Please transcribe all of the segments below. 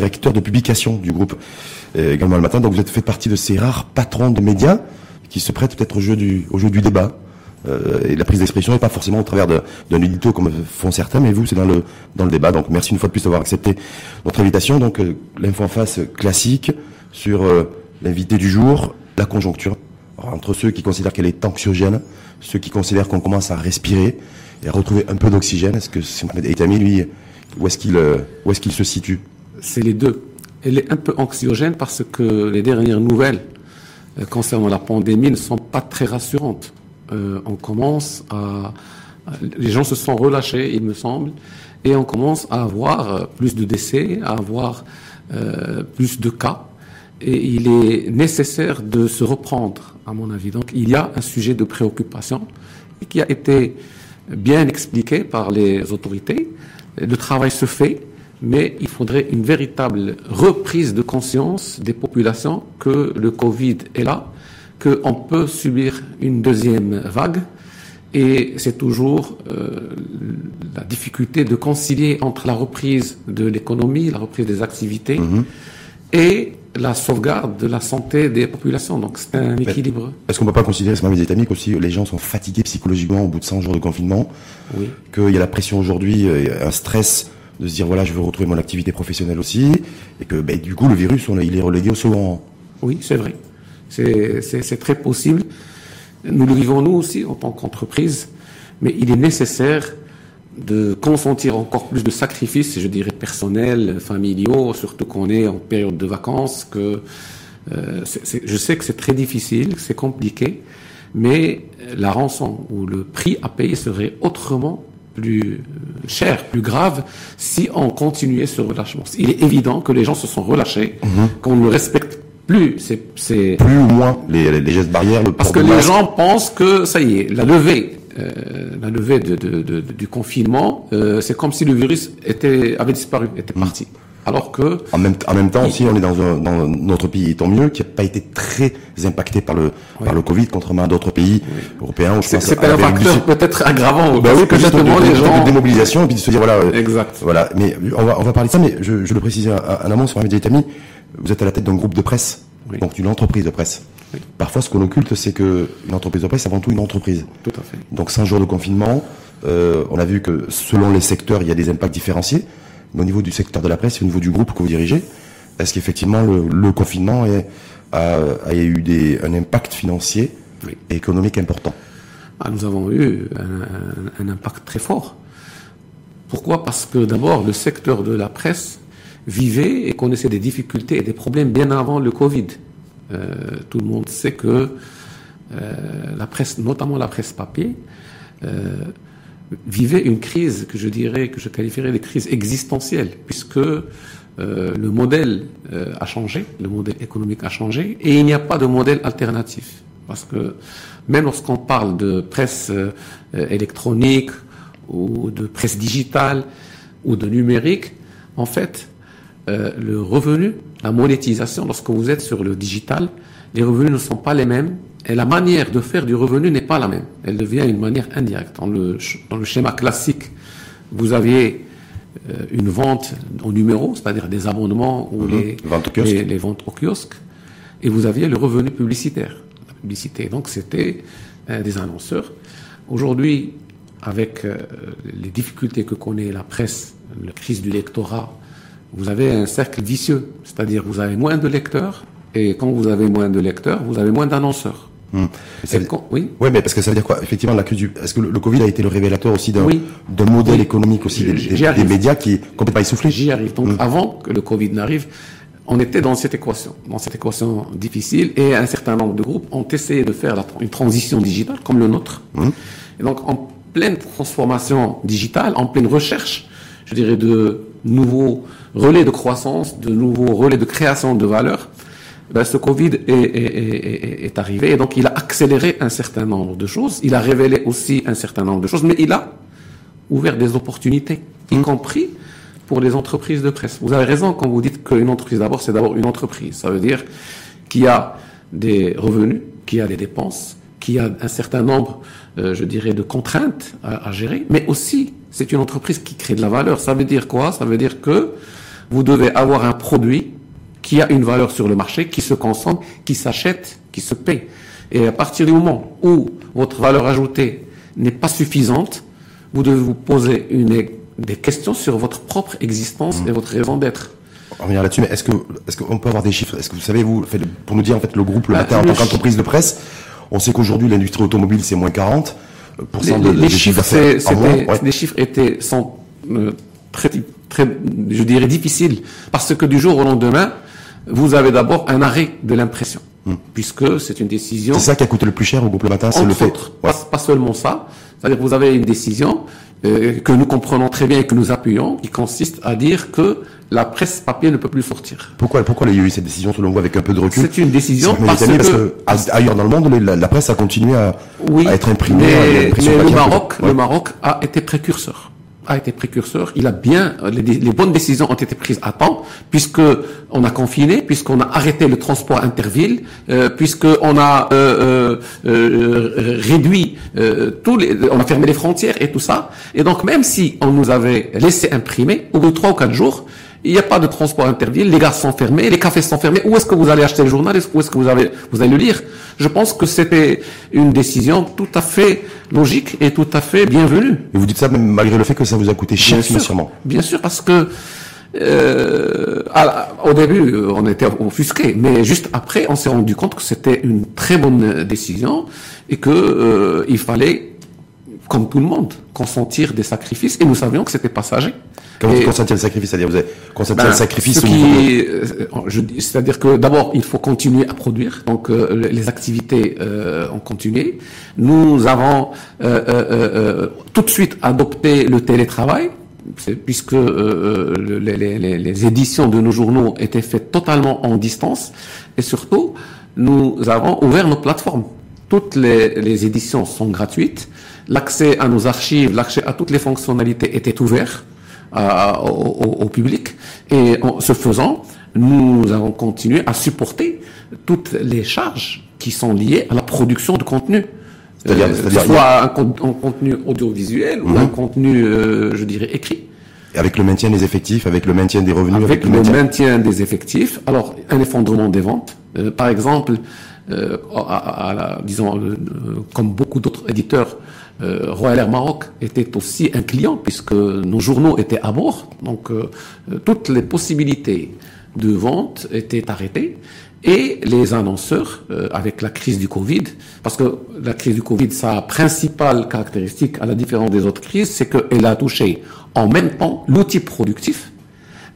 directeur de publication du groupe euh, également le matin. Donc vous êtes fait partie de ces rares patrons de médias qui se prêtent peut-être au jeu du, au jeu du débat. Euh, et la prise d'expression n'est pas forcément au travers d'un édito comme font certains, mais vous, c'est dans le, dans le débat. Donc merci une fois de plus d'avoir accepté notre invitation. Donc euh, l'info en face classique sur l'invité du jour, la conjoncture. entre ceux qui considèrent qu'elle est anxiogène, ceux qui considèrent qu'on commence à respirer et à retrouver un peu d'oxygène, est-ce que c'est Etami, lui, où est-ce qu'il où est-ce qu'il se situe? C'est les deux. Elle est un peu anxiogène parce que les dernières nouvelles concernant la pandémie ne sont pas très rassurantes. Euh, on commence à, les gens se sont relâchés, il me semble, et on commence à avoir euh, plus de décès, à avoir euh, plus de cas, et il est nécessaire de se reprendre, à mon avis. Donc il y a un sujet de préoccupation qui a été bien expliqué par les autorités. Le travail se fait, mais il faudrait une véritable reprise de conscience des populations que le Covid est là, qu'on peut subir une deuxième vague. Et c'est toujours euh, la difficulté de concilier entre la reprise de l'économie, la reprise des activités mhm. et la sauvegarde de la santé des populations. Donc c'est un équilibre. Est-ce qu'on ne peut pas considérer, c'est mes amis, aussi les gens sont fatigués psychologiquement au bout de 100 jours de confinement Oui. Qu'il y a la pression aujourd'hui, un stress de se dire voilà, je veux retrouver mon activité professionnelle aussi, et que ben, du coup le virus, il est relégué au second. Oui, c'est vrai. C'est très possible. Nous le vivons nous aussi en tant qu'entreprise, mais il est nécessaire de consentir encore plus de sacrifices, je dirais personnels, familiaux, surtout qu'on est en période de vacances, que euh, je sais que c'est très difficile, c'est compliqué, mais la rançon ou le prix à payer serait autrement plus cher, plus grave, si on continuait ce relâchement. Il est évident que les gens se sont relâchés, mhm. qu'on ne respecte plus. C'est plus ou moins les, les gestes barrières. Le Parce que les gens pensent que ça y est, la levée, euh, la levée de, de, de, du confinement, euh, c'est comme si le virus était avait disparu, était mm. parti. Alors que en même, en même temps aussi, on est dans, un, dans notre pays, tant mieux, qui n'a pas été très impacté par le par le Covid, contrairement à d'autres pays européens. C'est un facteur peut-être aggravant. Bah oui, que justement les gens de démobilisation et puis de se dire voilà. Euh, exact. Voilà. Mais on va on va parler de ça, mais je, je le précise en amont sur un média vous êtes à la tête d'un groupe de presse, donc d'une entreprise de presse. Parfois, ce qu'on occulte, c'est que une entreprise de presse, c'est avant tout une entreprise. Tout à fait. Donc, 5 jours de confinement, euh, on a vu que selon les secteurs, il y a des impacts différenciés. Mais au niveau du secteur de la presse, au niveau du groupe que vous dirigez, est-ce qu'effectivement le, confinement a, eu des, un impact financier et économique important? Ah, Nous avons eu un impact très fort. Pourquoi? Parce que d'abord, le secteur de la presse vivait et connaissait des difficultés et des problèmes bien avant le Covid. Euh, tout le monde sait que euh, la presse, notamment la presse papier, euh, vivait une crise que je dirais, que je qualifierais de crise existentielle, puisque le modèle a changé, le modèle économique a changé, et il n'y a pas de modèle alternatif. Parce que même lorsqu'on parle de presse électronique ou de presse digitale ou de numérique, en fait, euh, le revenu, la monétisation, lorsque vous êtes sur le digital, les revenus ne sont pas les mêmes et la manière de faire du revenu n'est pas la même. Elle devient une manière indirecte. Dans le, dans le schéma classique, vous aviez euh, une vente au numéro, c'est-à-dire des abonnements ou mhm. les, les, ventes au kiosque, et vous aviez le revenu publicitaire. La publicité, donc c'était euh, des annonceurs. Aujourd'hui, avec les difficultés que connaît la presse, la crise du lectorat, vous avez un cercle vicieux, c'est-à-dire vous avez moins de lecteurs, et quand vous avez moins de lecteurs, vous avez moins d'annonceurs. Hmm. Oui. Oui, mais parce que ça veut dire quoi? Effectivement, la crise du. Est-ce que le, Covid a été le révélateur aussi d'un modèle économique aussi des, des, médias qui est complètement essoufflé? J'y arrive. Donc, hmm. avant que le Covid n'arrive, on était dans cette équation, dans cette équation difficile, et un certain nombre de groupes ont essayé de faire une transition digitale comme le nôtre. Hmm. Et donc, en pleine transformation digitale, en pleine recherche, je dirais de nouveaux relais de croissance, de nouveaux relais de création de valeur, ben, ce Covid est, est, est, arrivé et donc il a accéléré un certain nombre de choses. Il a révélé aussi un certain nombre de choses, mais il a ouvert des opportunités, y mmh. compris pour les entreprises de presse. Vous avez raison quand vous dites qu'une entreprise d'abord, c'est d'abord une entreprise. Ça veut dire qu'il y a des revenus, qu'il y a des dépenses, qu'il y a un certain nombre, euh, je dirais, de contraintes à, à gérer, mais aussi c'est une entreprise qui crée de la valeur. Ça veut dire quoi? Ça veut dire que vous devez avoir un produit qui a une valeur sur le marché, qui se consomme, qui s'achète, qui se paye. Et à partir du moment où votre valeur ajoutée n'est pas suffisante, vous devez vous poser une, des questions sur votre propre existence et votre raison d'être. On revient là-dessus, mais est-ce que est-ce qu'on peut avoir des chiffres? Est-ce que vous savez vous pour nous dire en fait le groupe le Bah, matin en tant qu'entreprise de presse, on sait qu'aujourd'hui l'industrie automobile c'est moins 40 Les, de, les- chiffres, ouais. les chiffres étaient sont euh, très, très, je dirais difficiles parce que du jour au lendemain, vous avez d'abord un arrêt de l'impression, puisque c'est une décision. Hmm. C'est ça qui a coûté le plus cher au groupe le matin, c'est le fait. autres, Ouais. pas, pas seulement ça. C'est-à-dire que vous avez une décision euh, que nous comprenons très bien et que nous appuyons, qui consiste à dire que la presse papier ne peut plus sortir. Pourquoi pourquoi il y a eu cette décision selon vous avec un peu de recul C'est une décision parce que, parce que ailleurs dans le monde la, la presse a continué à, oui, à être imprimée. mais. Maroc, Ouais. le Maroc a été précurseur. A été précurseur. Il a bien les, bonnes décisions ont été prises à temps, puisque on a confiné, puisqu'on a arrêté le transport interville, euh, puisque on a euh, euh, euh, réduit tous les, on a fermé les frontières et tout ça. Et donc même si on nous avait laissé imprimer, au bout de trois ou quatre jours, il n'y a pas de transport interville, les gares sont fermées, les cafés sont fermés. Où est-ce que vous allez acheter le journal? Où est-ce que vous, avez, vous allez le lire? Je pense que c'était une décision tout à fait logique et tout à fait bienvenue. Et vous dites ça même malgré le fait que ça vous a coûté cher Bien sûr, bien sûr, parce que euh, la- au début, on était offusqué, mais juste après, on s'est rendu compte que c'était une très bonne décision et que euh, il fallait, comme tout le monde, consentir des sacrifices. Et nous savions que c'était passager. Et- vous le sacrifice? C'est-à-dire vous avez consenti ben, le sacrifice ce niveau de- qui, euh, c'est-à-dire que d'abord il faut continuer à produire. Donc euh, les activités euh, ont continué. Nous avons euh, euh, euh, tout de suite adopté le télétravail. Puisque euh, le- les, les- les- les éditions de nos journaux étaient faites totalement en distance et surtout nous avons ouvert nos plateformes. Toutes les, les éditions sont gratuites. L'accès à nos archives, l'accès à toutes les fonctionnalités était ouvert à- au, au- public. Et en ce faisant, nous avons continué à supporter toutes les charges qui sont liées à la production de contenu. C'est-à-dire- Euh, soit un, con- un contenu audiovisuel ou un contenu, euh, je dirais, écrit. avec le maintien des effectifs, avec le maintien des revenus, Avec le maintien- maintien des effectifs. Alors, un effondrement des ventes. Euh, par exemple, euh, à, à- à disons, euh, euh, comme beaucoup d'autres éditeurs, euh, Royal Air Maroc était aussi un client puisque nos journaux étaient à bord. Donc, euh, toutes les possibilités de vente étaient arrêtées. Et les annonceurs, euh, avec la crise du Covid, parce que la crise du Covid, sa principale caractéristique, à la différence des autres crises, c'est qu'elle a touché en même temps l'outil productif,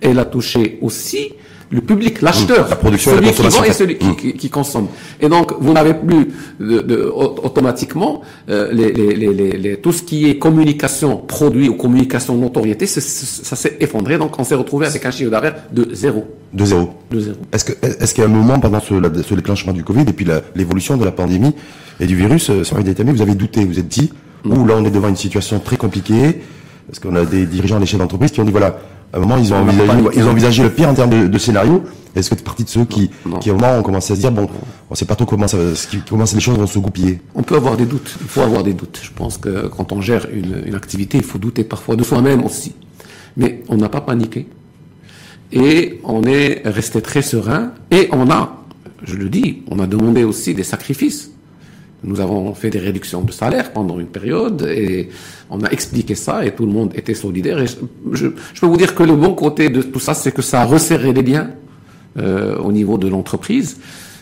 elle a touché aussi le public, l'acheteur, la production et la celui qui consommation vend et celui qui, qui- qui consomme. Et donc, vous n'avez plus de, de- au- automatiquement euh, les, les, les, les- les- tout ce qui est communication produit ou communication notoriété, c'est- ça s'est effondré. Donc, on s'est retrouvé avec un chiffre d'affaires de zéro, de zéro. de zéro. Est-ce que est-ce qu'il y a un moment pendant ce, la- ce déclenchement du Covid et puis l'évolution de la pandémie et du virus, euh, sans Détamé, vous avez douté, vous êtes dit, ouh là on est devant une situation très compliquée, parce qu'on a des dirigeants à l'échelle d'entreprise qui ont dit voilà, à un moment ils ont envisagé, paniqué. ils ont envisagé le pire en termes de, de scénario. Est-ce que tu es partie de ceux qui, Non. qui au moment ont commencé à se dire bon, on sait pas trop comment ça, comment les choses vont se goupiller? On peut avoir des doutes. Il faut avoir des doutes. Je pense que quand on gère une, une activité, il faut douter parfois de soi-même aussi. Mais on n'a pas paniqué. Et on est resté très serein. Et on a, je le dis, on a demandé aussi des sacrifices. Nous avons fait des réductions de salaire pendant une période et on a expliqué ça et tout le monde était solidaire. Je peux vous dire que le bon côté de tout ça, c'est que ça a resserré les liens euh, au niveau de l'entreprise,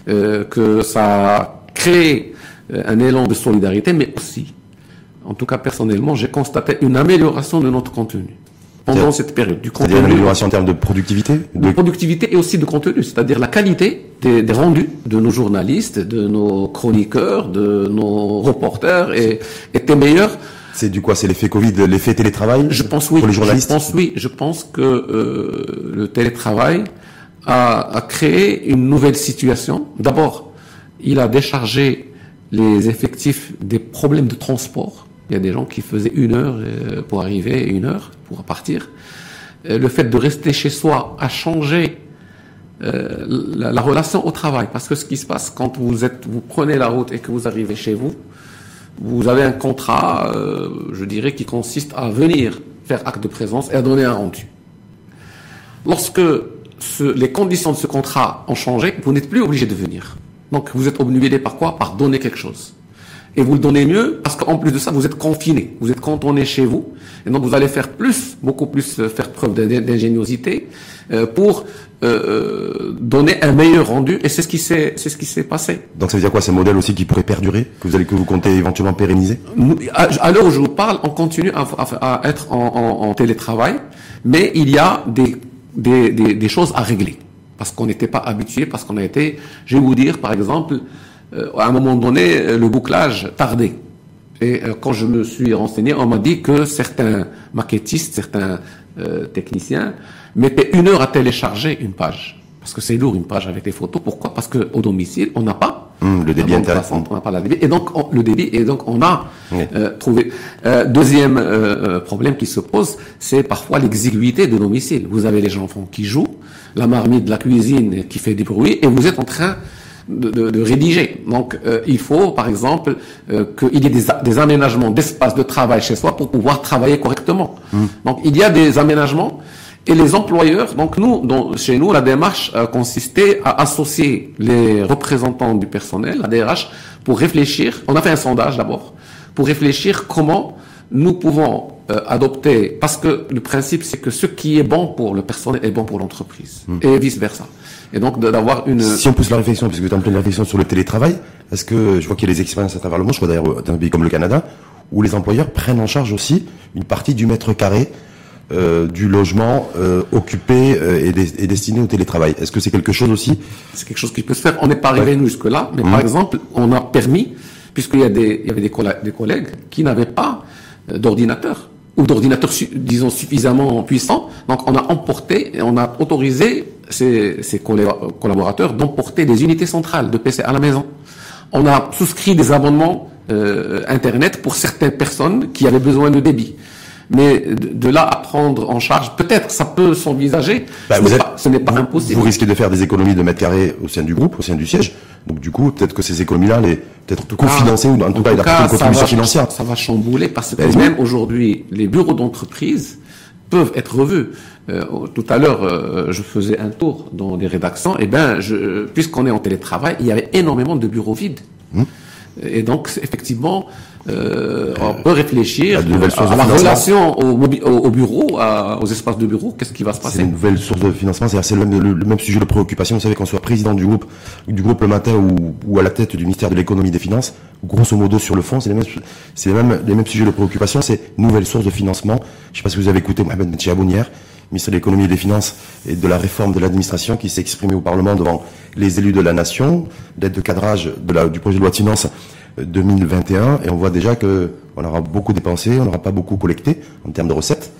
euh, que ça a créé euh, un élan de solidarité, mais aussi, en tout cas personnellement, j'ai constaté une amélioration de notre contenu pendant cette période. Du C'est-à-dire une contenu, amélioration en termes de productivité, de de, productivité et aussi de contenu, c'est-à-dire la qualité des, des rendus de nos journalistes, de nos chroniqueurs, de nos reporters et, était meilleure. c'est du quoi, c'est l'effet Covid, l'effet télétravail Je pense oui. pour les journalistes? Je pense oui. Je pense que euh, le télétravail a, a créé une nouvelle situation. D'abord, il a déchargé les effectifs des problèmes de transport. Il y a des gens qui faisaient une heure euh, pour arriver, une heure pour partir. Euh, Le fait de rester chez soi a changé euh, la, la relation au travail. Parce que ce qui se passe quand vous êtes, vous prenez la route et que vous arrivez chez vous, vous avez un contrat, je dirais, qui consiste à venir faire acte de présence et à donner un rendu. lorsque les conditions de ce contrat ont changé, vous n'êtes plus obligé de venir. Donc vous êtes obnubilé par quoi? Par donner quelque chose. Et vous le donnez mieux parce qu'en plus de ça, vous êtes confiné, vous êtes cantonné chez vous. Et donc vous allez faire plus, beaucoup plus euh, faire preuve d'ingéniosité euh, pour euh, donner un meilleur rendu. Et c'est ce qui s'est, c'est ce qui s'est passé. Donc ça veut dire quoi C'est un modèle aussi qui pourrait perdurer, que vous allez que vous comptez éventuellement pérenniser? À, l'heure où je vous parle, on continue à, à, être en, en, en, télétravail, mais il y a des, des, des, des choses à régler parce qu'on n'était pas habitué, parce qu'on a été, je vais vous dire, par exemple, euh, à un moment donné, le bouclage tardait. Et euh, quand je me suis renseigné, on m'a dit que certains maquettistes, certains euh, techniciens mettaient une heure à télécharger une page. Parce que c'est lourd une page avec des photos. Pourquoi? Parce qu'au domicile, on n'a pas hum, le débit internet. On n'a pas la débit. Et donc le débit. Et donc on a trouvé. deuxième problème qui se pose, c'est parfois l'exiguïté de domicile. Vous avez les enfants qui jouent, la marmite de la cuisine qui fait du bruit, et vous êtes en train de, de, rédiger. Donc, euh, il faut, par exemple, euh, qu'il y ait des, des aménagements d'espace de travail chez soi pour pouvoir travailler correctement. Mmh. Donc, il y a des aménagements. Et les employeurs, donc nous, chez nous, la démarche a consisté à associer les représentants du personnel, la DRH, pour réfléchir. On a fait un sondage d'abord pour réfléchir comment nous pouvons euh, adopter, parce que le principe c'est que ce qui est bon pour le personnel est bon pour l'entreprise, mmh. et vice versa et donc d'avoir une... Si on pousse la réflexion, puisque tu as plein de réflexion sur le télétravail, est-ce que je vois qu'il y a des expériences à travers le monde, je crois d'ailleurs dans un pays comme le Canada, où les employeurs prennent en charge aussi une partie du mètre carré euh, du logement euh, occupé euh, et, et, destiné au télétravail. Est-ce que c'est quelque chose aussi C'est quelque chose qui peut se faire. On n'est pas arrivé nous jusque-là, mais par exemple, on a permis, puisqu'il y, a des, il y avait des, des collègues qui n'avaient pas euh, d'ordinateur ou d'ordinateur, disons, suffisamment puissant. Donc, on a emporté et on a autorisé ces, ces collaborateurs d'emporter des unités centrales de PC à la maison. On a souscrit des abonnements euh, Internet pour certaines personnes qui avaient besoin de débit. Mais de, là à prendre en charge, peut-être ça peut s'envisager, bah, ce n'est pas, impossible. Vous risquez de faire des économies de mètres carrés au sein du groupe, au sein du siège. Donc du coup, peut-être que ces économies-là, les peut-être cofinancées ou en tout cas, une contribution financière. Ça va chambouler parce que même aujourd'hui, les bureaux d'entreprise peuvent être revus. Euh, tout à l'heure, euh, je faisais un tour dans les rédactions. Et eh ben, puisqu'on est en télétravail, il y avait énormément de bureaux vides. Hum. Et donc, effectivement, euh, on peut réfléchir à, la relation au, bureau, aux espaces de bureau, qu'est-ce qui va se passer C'est une nouvelle source de financement, c'est le, même sujet de préoccupation. Vous savez, qu'on soit président du groupe, du groupe le matin ou, à la tête du ministère de l'économie et des finances, grosso modo sur le fond, c'est les mêmes, c'est les mêmes, les mêmes sujets de préoccupation, c'est nouvelle source de financement. Je ne sais pas si vous avez écouté Mohamed Metchiabounière, ministre de l'économie et des finances et de la réforme de l'administration qui s'est exprimé au Parlement devant les élus de la nation, d'aide de cadrage de la, du projet de loi de finances 2021 et on voit déjà que on aura beaucoup dépensé, on n'aura pas beaucoup collecté en termes de recettes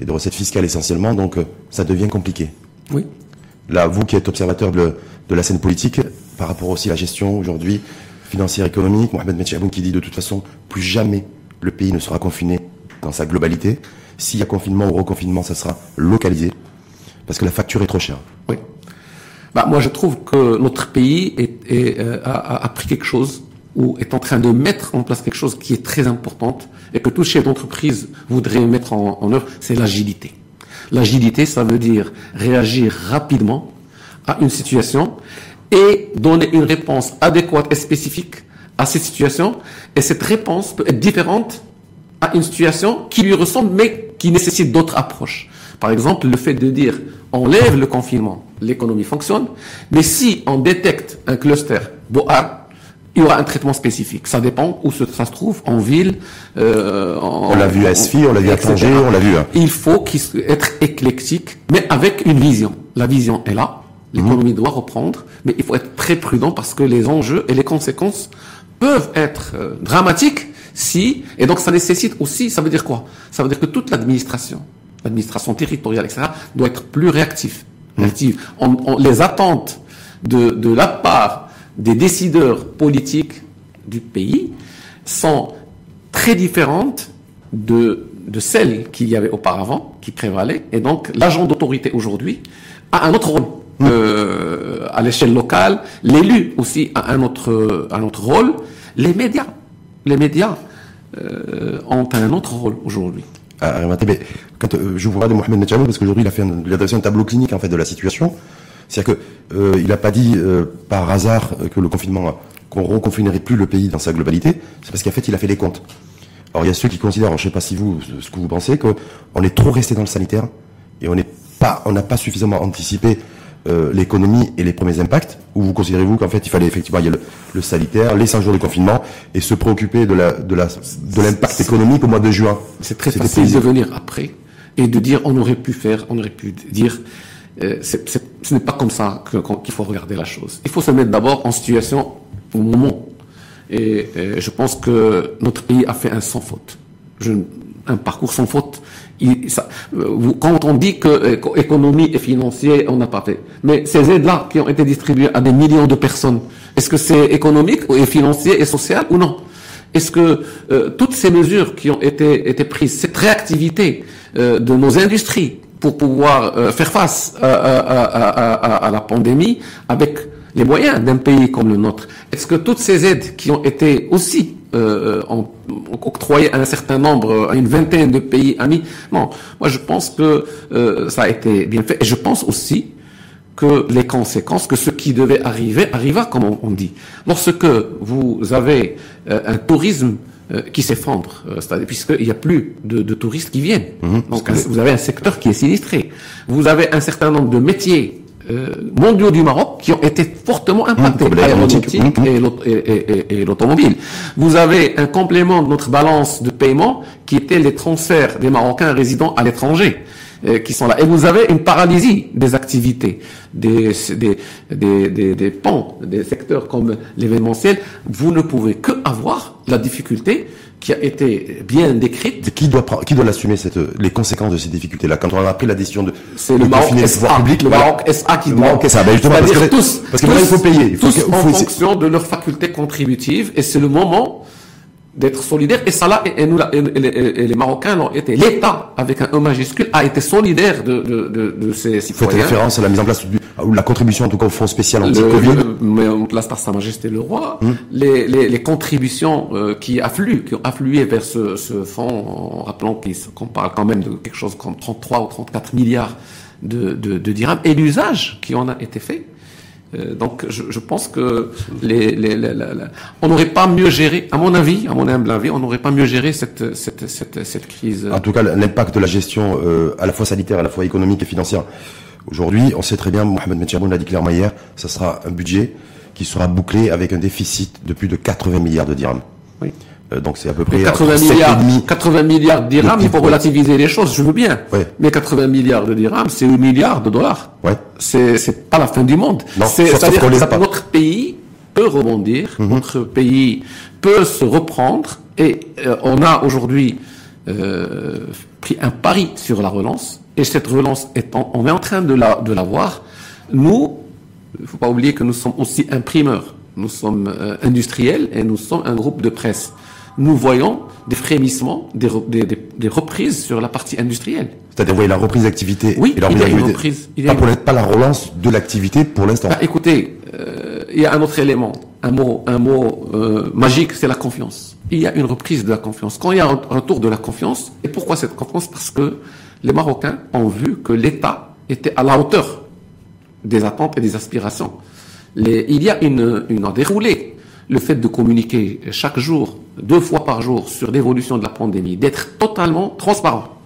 et de recettes fiscales essentiellement, donc euh, ça devient compliqué. Oui. Là, vous qui êtes observateur de, de la scène politique, par rapport aussi à la gestion aujourd'hui financière économique, Mohamed Metchaboun qui dit de toute façon plus jamais le pays ne sera confiné dans sa globalité. S'il y a confinement ou reconfinement, ça sera localisé parce que la facture est trop chère. Oui. Bah, moi, je trouve que notre pays euh, a, a, pris quelque chose ou est en train de mettre en place quelque chose qui est très importante et que tout chef d'entreprise voudrait mettre en, œuvre, c'est l'agilité. L'agilité, ça veut dire réagir rapidement à une situation et donner une réponse adéquate et spécifique à cette situation. Et cette réponse peut être différente à une situation qui lui ressemble, mais qui nécessite d'autres approches. Par exemple, le fait de dire on lève le confinement, l'économie fonctionne, mais si on détecte un cluster Boar, il y aura un traitement spécifique. Ça dépend où ça se trouve, en ville. Euh, on l'a vu à SFI, on l'a vu à Tanger, on l'a vu. Hein. Il faut être éclectique, mais avec une vision. La vision est là, l'économie doit reprendre, mais il faut être très prudent parce que les enjeux et les conséquences peuvent être euh, dramatiques si, et donc ça nécessite aussi, ça veut dire quoi? Ça veut dire que toute l'administration, l'administration territoriale, etc., doit être plus réactive. Réactive. On, les attentes de, de la part des décideurs politiques du pays sont très différentes de, de celles qu'il y avait auparavant, qui prévalaient. Et donc, l'agent d'autorité aujourd'hui a un autre rôle. Mmh. Euh, à l'échelle locale, l'élu aussi a un autre, un autre rôle. Les médias, les médias euh, ont un autre rôle aujourd'hui. Ah, quand euh, je vous parle de Mohamed Netchabou, parce qu'aujourd'hui il a fait un, il a dressé un tableau clinique en fait de la situation, c'est-à-dire que euh, il n'a pas dit euh, par hasard que le confinement, qu'on reconfinerait plus le pays dans sa globalité, c'est parce qu'en fait il a fait les comptes. Alors il y a ceux qui considèrent, je ne sais pas si vous, ce que vous pensez, qu'on est trop resté dans le sanitaire et on on n'a pas suffisamment anticipé euh, l'économie et les premiers impacts Ou vous considérez-vous qu'en fait il fallait effectivement il y a le, sanitaire, les 100 jours de confinement et se préoccuper de la de la de l'impact économique au mois de juin? C'est très facile de venir après et de dire on aurait pu faire, on aurait pu dire euh, ce n'est pas comme ça qu'il faut regarder la chose. Il faut se mettre d'abord en situation au moment. Et, et, je pense que notre pays a fait un sans faute. Je, un parcours sans faute. Euh, quand on dit que euh, économie et financier, on n'a pas fait. Mais ces aides-là qui ont été distribuées à des millions de personnes, est-ce que c'est économique et financier et social ou non? Est-ce que euh, toutes ces mesures qui ont été, prises, cette réactivité de nos industries pour pouvoir faire face à, la pandémie avec les moyens d'un pays comme le nôtre, est-ce que toutes ces aides qui ont été aussi euh, octroyé à un certain nombre, à une vingtaine de pays amis. Bon, moi je pense que euh, ça a été bien fait. Et je pense aussi que les conséquences, que ce qui devait arriver, arriva, comme on, dit. Lorsque vous avez euh, un tourisme euh, qui s'effondre, euh, puisqu'il n'y a plus de, de, touristes qui viennent. Mhm. Donc vous avez un secteur qui est sinistré. Vous avez un certain nombre de métiers euh, mondiaux du Maroc qui ont été fortement impactés, l'aéronautique. et l'automobile. Vous avez un complément de notre balance de paiement qui était les transferts des Marocains résidant à l'étranger qui sont là. Et vous avez une paralysie des activités, des, des, des, des, des pans, des secteurs comme l'événementiel. Vous ne pouvez que avoir la difficulté qui a été bien décrite. qui doit qui doit l'assumer cette les conséquences de ces difficultés là quand on a pris la décision de c'est le Maroc SA, public, le Maroc SA qui doit Maroc SA, ben justement, parce que, tous, parce que tous, il faut payer il faut tous en fonction de leurs facultés contributives et c'est le moment d'être solidaire. Et ça là, et, nous, et, et, les Marocains l'ont été. L'État, avec un E majuscule, a été solidaire de, de, de, de ces citoyens. Faites référence à la mise en place du, ou la contribution en tout cas au fonds spécial anti-Covid. Place par Sa Majesté le Roi, hum. les, les, les, contributions euh, qui affluent, qui ont afflué vers ce, ce fonds, en rappelant qu'on parle quand même de quelque chose comme 33 ou 34 milliards de, de, de dirhams, et l'usage qui en a été fait. Euh, donc, je, je, pense que les, les, les, on n'aurait pas mieux géré, à mon avis, à mon humble avis, on n'aurait pas mieux géré cette, cette, cette, cette, crise. En tout cas, l'impact de la gestion, euh, à la fois sanitaire, à la fois économique et financière. Aujourd'hui, on sait très bien, Mohamed Metchaboun l'a dit clairement hier, ça sera un budget qui sera bouclé avec un déficit de plus de 80 milliards de dirhams. Oui. Euh, donc c'est à peu près 80 milliards, 80 milliards de dirhams, il faut relativiser les choses, je veux bien. Mais 80 milliards de dirhams, c'est 8 milliards de dollars. Ouais. C'est c'est pas la fin du monde. C'est-à-dire que notre pays peut rebondir, mhm. notre pays peut se reprendre et euh, on a aujourd'hui euh, pris un pari sur la relance et cette relance étant, on est en train de la de la voir. Nous, il faut pas oublier que nous sommes aussi imprimeurs, nous sommes euh, industriels et nous sommes un groupe de presse nous voyons des frémissements, des, des, des, reprises sur la partie industrielle. C'est-à-dire, vous voyez la reprise d'activité Oui, il y a une reprise. Il y a pas, pas la relance de l'activité pour l'instant. Bah, écoutez, euh, il y a un autre élément, un mot, un mot euh, magique, c'est la confiance. Il y a une reprise de la confiance. Quand il y a un retour de la confiance, et pourquoi cette confiance? Parce que les Marocains ont vu que l'État était à la hauteur des attentes et des aspirations. Les, il y a une, une déroulé le fait de communiquer chaque jour, deux fois par jour, sur l'évolution de la pandémie, d'être totalement transparent,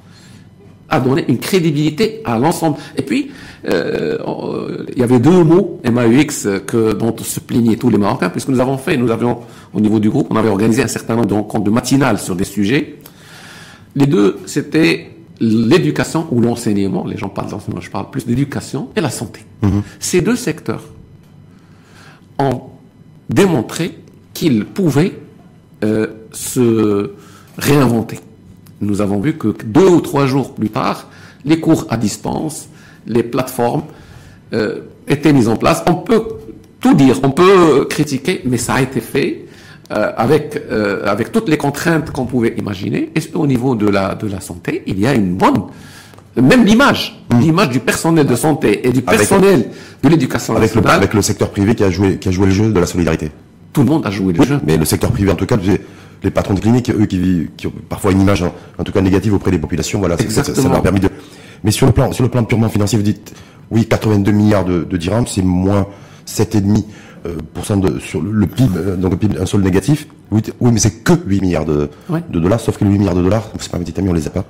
a donné une crédibilité à l'ensemble. Et puis, euh, il y avait deux mots MAUX que, dont se plaignaient tous les Marocains, puisque nous avons fait, nous avions, au niveau du groupe, on avait organisé un certain nombre de rencontres de matinales sur des sujets. Les deux, c'était l'éducation ou l'enseignement, les gens parlent d'enseignement, je parle plus d'éducation, et la santé. Mm-hmm. Ces deux secteurs ont démontré qu'il pouvait euh, se réinventer. Nous avons vu que deux ou trois jours plus tard, les cours à distance, les plateformes euh, étaient mises en place. On peut tout dire, on peut critiquer, mais ça a été fait euh, avec avec toutes les contraintes qu'on pouvait imaginer. Et au niveau de la de la santé, il y a une bonne même l'image, mmh. l'image du personnel de santé et du personnel de l'éducation avec Le, avec le secteur privé qui a joué, qui a joué le jeu de la solidarité. Tout le monde a joué le jeu. Mais le secteur privé, en tout cas, les patrons de cliniques, eux qui, qui ont parfois une image en, tout cas négative auprès des populations, voilà, ça, ça, leur permis de. Mais sur le plan, sur le plan purement financier, vous dites, oui, 82 milliards de, de dirhams, c'est moins 7,5 euh, de, sur le PIB, euh, donc le PIB, un sol négatif. Oui, oui mais c'est que 8 milliards de, de dollars, sauf que les 8 milliards de dollars, c'est pas mes amis, on les a pas,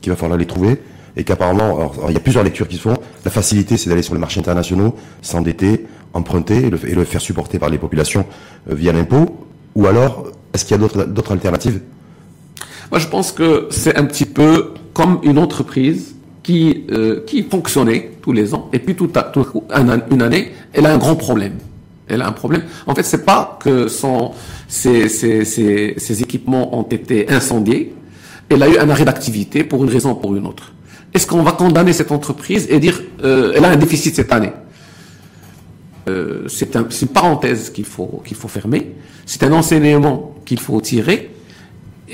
qu'il va falloir les trouver. Et qu'apparemment, il y a plusieurs lectures qui se font. La facilité, c'est d'aller sur les marchés internationaux, s'endetter, emprunter et le, faire supporter par les populations euh, via l'impôt. Ou alors, est-ce qu'il y a d'autres alternatives? Moi, je pense que c'est un petit peu comme une entreprise qui, euh, qui fonctionnait tous les ans, et puis tout à tout, une année, elle a un grand problème. Elle a un problème. En fait, c'est pas que son, ses, équipements ont été incendiés. Elle a eu un arrêt d'activité pour une raison ou pour une autre. Est-ce qu'on va condamner cette entreprise et dire euh, elle a un déficit cette année? Euh, C'est un, une parenthèse qu'il faut qu'il faut fermer. C'est un enseignement qu'il faut tirer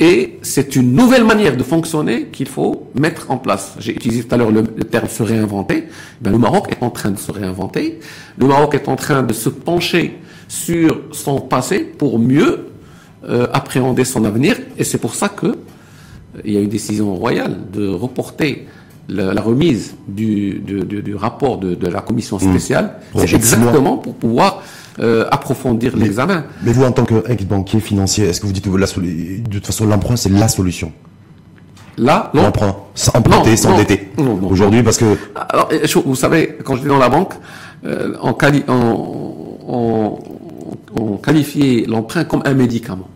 et c'est une nouvelle manière de fonctionner qu'il faut mettre en place. J'ai utilisé tout à l'heure le, terme se réinventer. Ben, le Maroc est en train de se réinventer. Le Maroc est en train de se pencher sur son passé pour mieux euh, appréhender son avenir. Et c'est pour ça que euh, il y a une décision royale de reporter la, la remise du, du, du, rapport de, de, la commission mmh. spéciale. C'est exactement pour pouvoir euh, approfondir l'examen. Mais vous, en tant qu'ex-banquier financier, est-ce que vous dites que la, de toute façon l'emprunt, c'est la solution? Là, l'emprunt, emprunter, s'endetter. Aujourd'hui, parce que alors, vous savez, quand j'étais dans la banque, euh, on, quali on, on, qualifiait l'emprunt comme un médicament.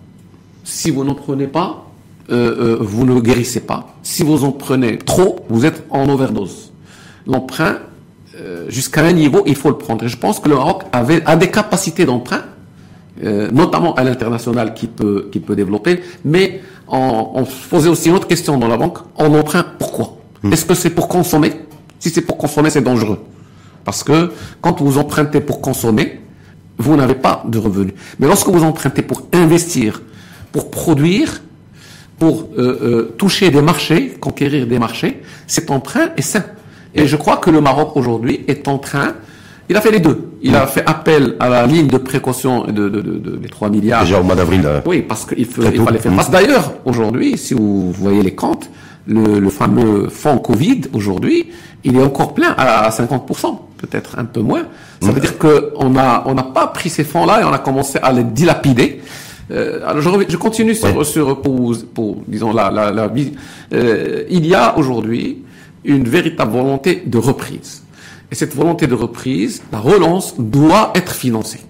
Si vous n'en prenez pas, euh, euh, vous ne guérissez pas. Si vous en prenez trop, vous êtes en overdose. L'emprunt, euh, jusqu'à un niveau, il faut le prendre. Et je pense que le Maroc avait, a des capacités d'emprunt, euh, notamment à l'international, qui peut, qui peut développer. Mais on, on posait aussi une autre question dans la banque. On emprunt pourquoi? Hmm. Est-ce que c'est pour consommer? Si c'est pour consommer, c'est dangereux. Parce que quand vous empruntez pour consommer, vous n'avez pas de revenus. Mais lorsque vous empruntez pour investir, pour produire, pour euh, euh, toucher des marchés, conquérir des marchés, cet emprunt est sain. Et je crois que le Maroc aujourd'hui est en train, il a fait les deux. Il a fait appel à la ligne de précaution de, de, de, de 3 milliards. Déjà au mois d'avril. Euh, oui, parce qu'il fallait faire face. D'ailleurs, aujourd'hui, si vous voyez les comptes, le, le fameux fonds Covid, aujourd'hui, il est encore plein à 50%, peut-être un peu moins. Ça veut dire qu'on a, on n'a pas pris ces fonds-là et on a commencé à les dilapider. Euh, alors je, je continue sur, sur pour, pour, disons la, la, la euh, il y a aujourd'hui une véritable volonté de reprise. Et cette volonté de reprise, la relance doit être financée.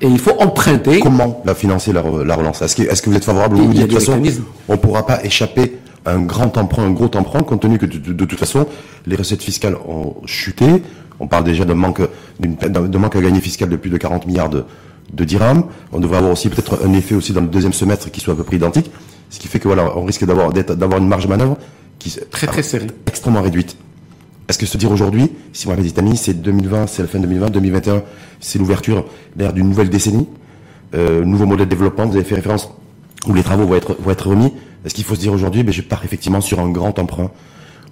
Et il faut emprunter. Comment la financer la, relance? Est-ce que, est que, vous êtes favorable? Au de toute façon, on ne pourra pas échapper à un grand emprunt, un gros emprunt, compte tenu que de, toute façon, les recettes fiscales ont chuté. On parle déjà d'un manque, d'un manque à gagner fiscal de plus de 40 milliards de, dirhams. On devrait avoir aussi peut-être un effet aussi dans le deuxième semestre qui soit à peu près identique. Ce qui fait que voilà, on risque d'avoir, d'avoir une marge de manœuvre qui très très serrée, extrêmement réduite. Est-ce que se dire aujourd'hui, si on m'avait dit Tami, c'est 2020, c'est la fin 2020, 2021, c'est l'ouverture, l'ère d'une nouvelle décennie, euh, nouveau modèle de développement, vous avez fait référence où les travaux vont être, vont être remis. Est-ce qu'il faut se dire aujourd'hui, ben, je pars effectivement sur un grand emprunt,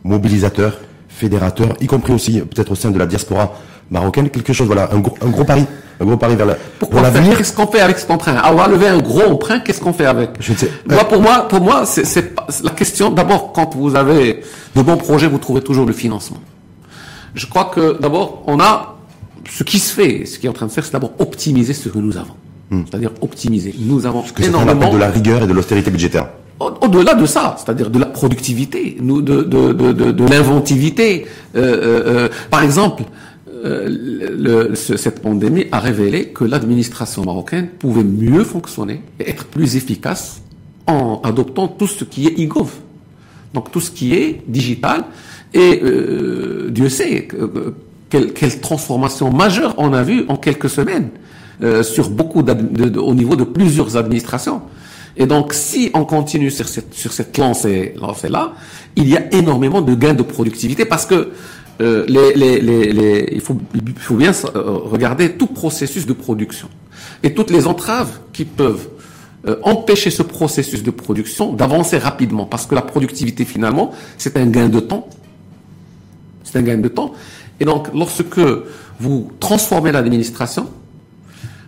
mobilisateur, fédérateur, y compris aussi peut-être au sein de la diaspora marocaine, quelque chose, voilà, un gros, un gros pari, un gros pari vers la, pour l'avenir. Qu'est-ce qu'on fait avec cet emprunt va lever un gros emprunt, qu'est-ce qu'on fait avec? Je sais. Moi, pour moi, pour moi, c'est la question. D'abord, quand vous avez de bons projets, vous trouvez toujours le financement. Je crois que d'abord, on a ce qui se fait, ce qui est en train de faire, c'est d'abord optimiser ce que nous avons. Hmm. C'est-à-dire optimiser. Nous avons Parce que énormément de la rigueur et de l'austérité budgétaire. Au-delà de ça, c'est-à-dire de la productivité, de, l'inventivité. Euh, euh, euh par exemple, le, cette pandémie a révélé que l'administration marocaine pouvait mieux fonctionner et être plus efficace en adoptant tout ce qui est e-gov. Donc tout ce qui est digital. Et Dieu sait quelle, quelle, transformation majeure on a vu en quelques semaines sur beaucoup au niveau de plusieurs administrations. Et donc, si on continue sur cette, sur cette lancée, lancée-là, il y a énormément de gains de productivité parce que euh, les, les, les, il, faut, il faut bien euh, regarder tout processus de production. Et toutes les entraves qui peuvent euh, empêcher ce processus de production d'avancer rapidement parce que la productivité finalement c'est un gain de temps. C'est un gain de temps. Et donc lorsque vous transformez l'administration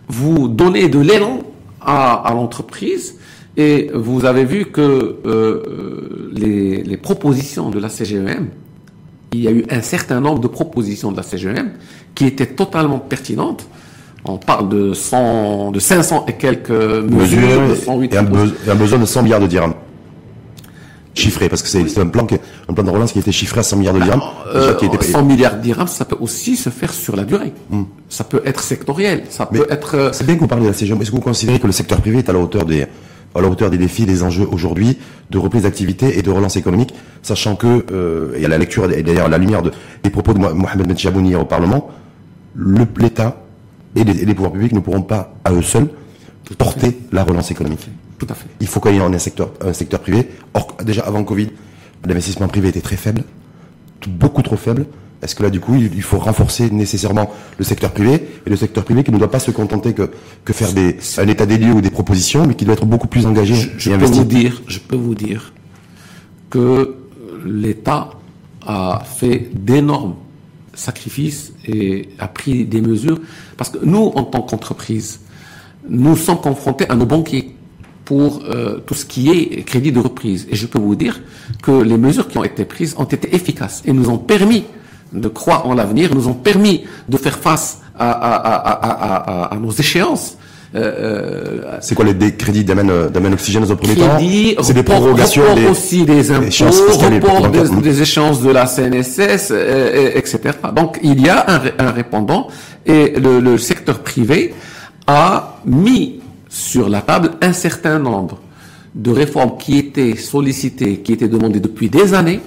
vous donnez de l'élan à, à l'entreprise Et vous avez vu que euh, les, les, propositions de la CGEM, il y a eu un certain nombre de propositions de la CGEM qui étaient totalement pertinentes. On parle de, 100, de 500 et quelques mesures, et, un, un besoin de 100 milliards de dirhams chiffré parce que c'est un plan un plan de relance qui a été chiffré à 100 milliards de dirhams. Euh, 100 milliards de dirhams, ça peut aussi se faire sur la durée. Hmm. Ça peut être sectoriel, ça peut être. Euh, c'est bien que vous parlez de la CGM. Est-ce que vous considérez que le secteur privé est à la hauteur des à la hauteur des défis, des enjeux aujourd'hui de reprise d'activité et de relance économique, sachant que, euh, et à la lecture et d'ailleurs à la lumière de, des propos de Mohamed Ben Chabouni au Parlement, l'État et les, les pouvoirs publics ne pourront pas à eux seuls porter la relance économique. Tout à fait. Il faut qu'il y ait un secteur, un secteur privé. Or, déjà avant Covid, l'investissement privé était très faible, beaucoup trop faible. Est-ce que là, du coup, il faut renforcer nécessairement le secteur privé et le secteur privé qui ne doit pas se contenter que, que faire des, un état des lieux ou des propositions, mais qui doit être beaucoup plus engagé je, peux vous dire, je peux vous dire que l'État a fait d'énormes sacrifices et a pris des mesures parce que nous, en tant qu'entreprise, nous sommes confrontés à nos banquiers pour euh, tout ce qui est crédit de reprise. Et je peux vous dire que les mesures qui ont été prises ont été efficaces et nous ont permis de croire en l'avenir, nous ont permis de faire face à, à, à, à nos échéances. Euh, euh c'est quoi les crédits d'amène oxygène dans un premier temps C'est des prorogations, report des, aussi des impôts, report des, des, échéances de la CNSS, euh, etc. Donc il y a un, un répondant et le, le secteur privé a mis sur la table un certain nombre de réformes qui étaient sollicitées, qui étaient demandées depuis des années,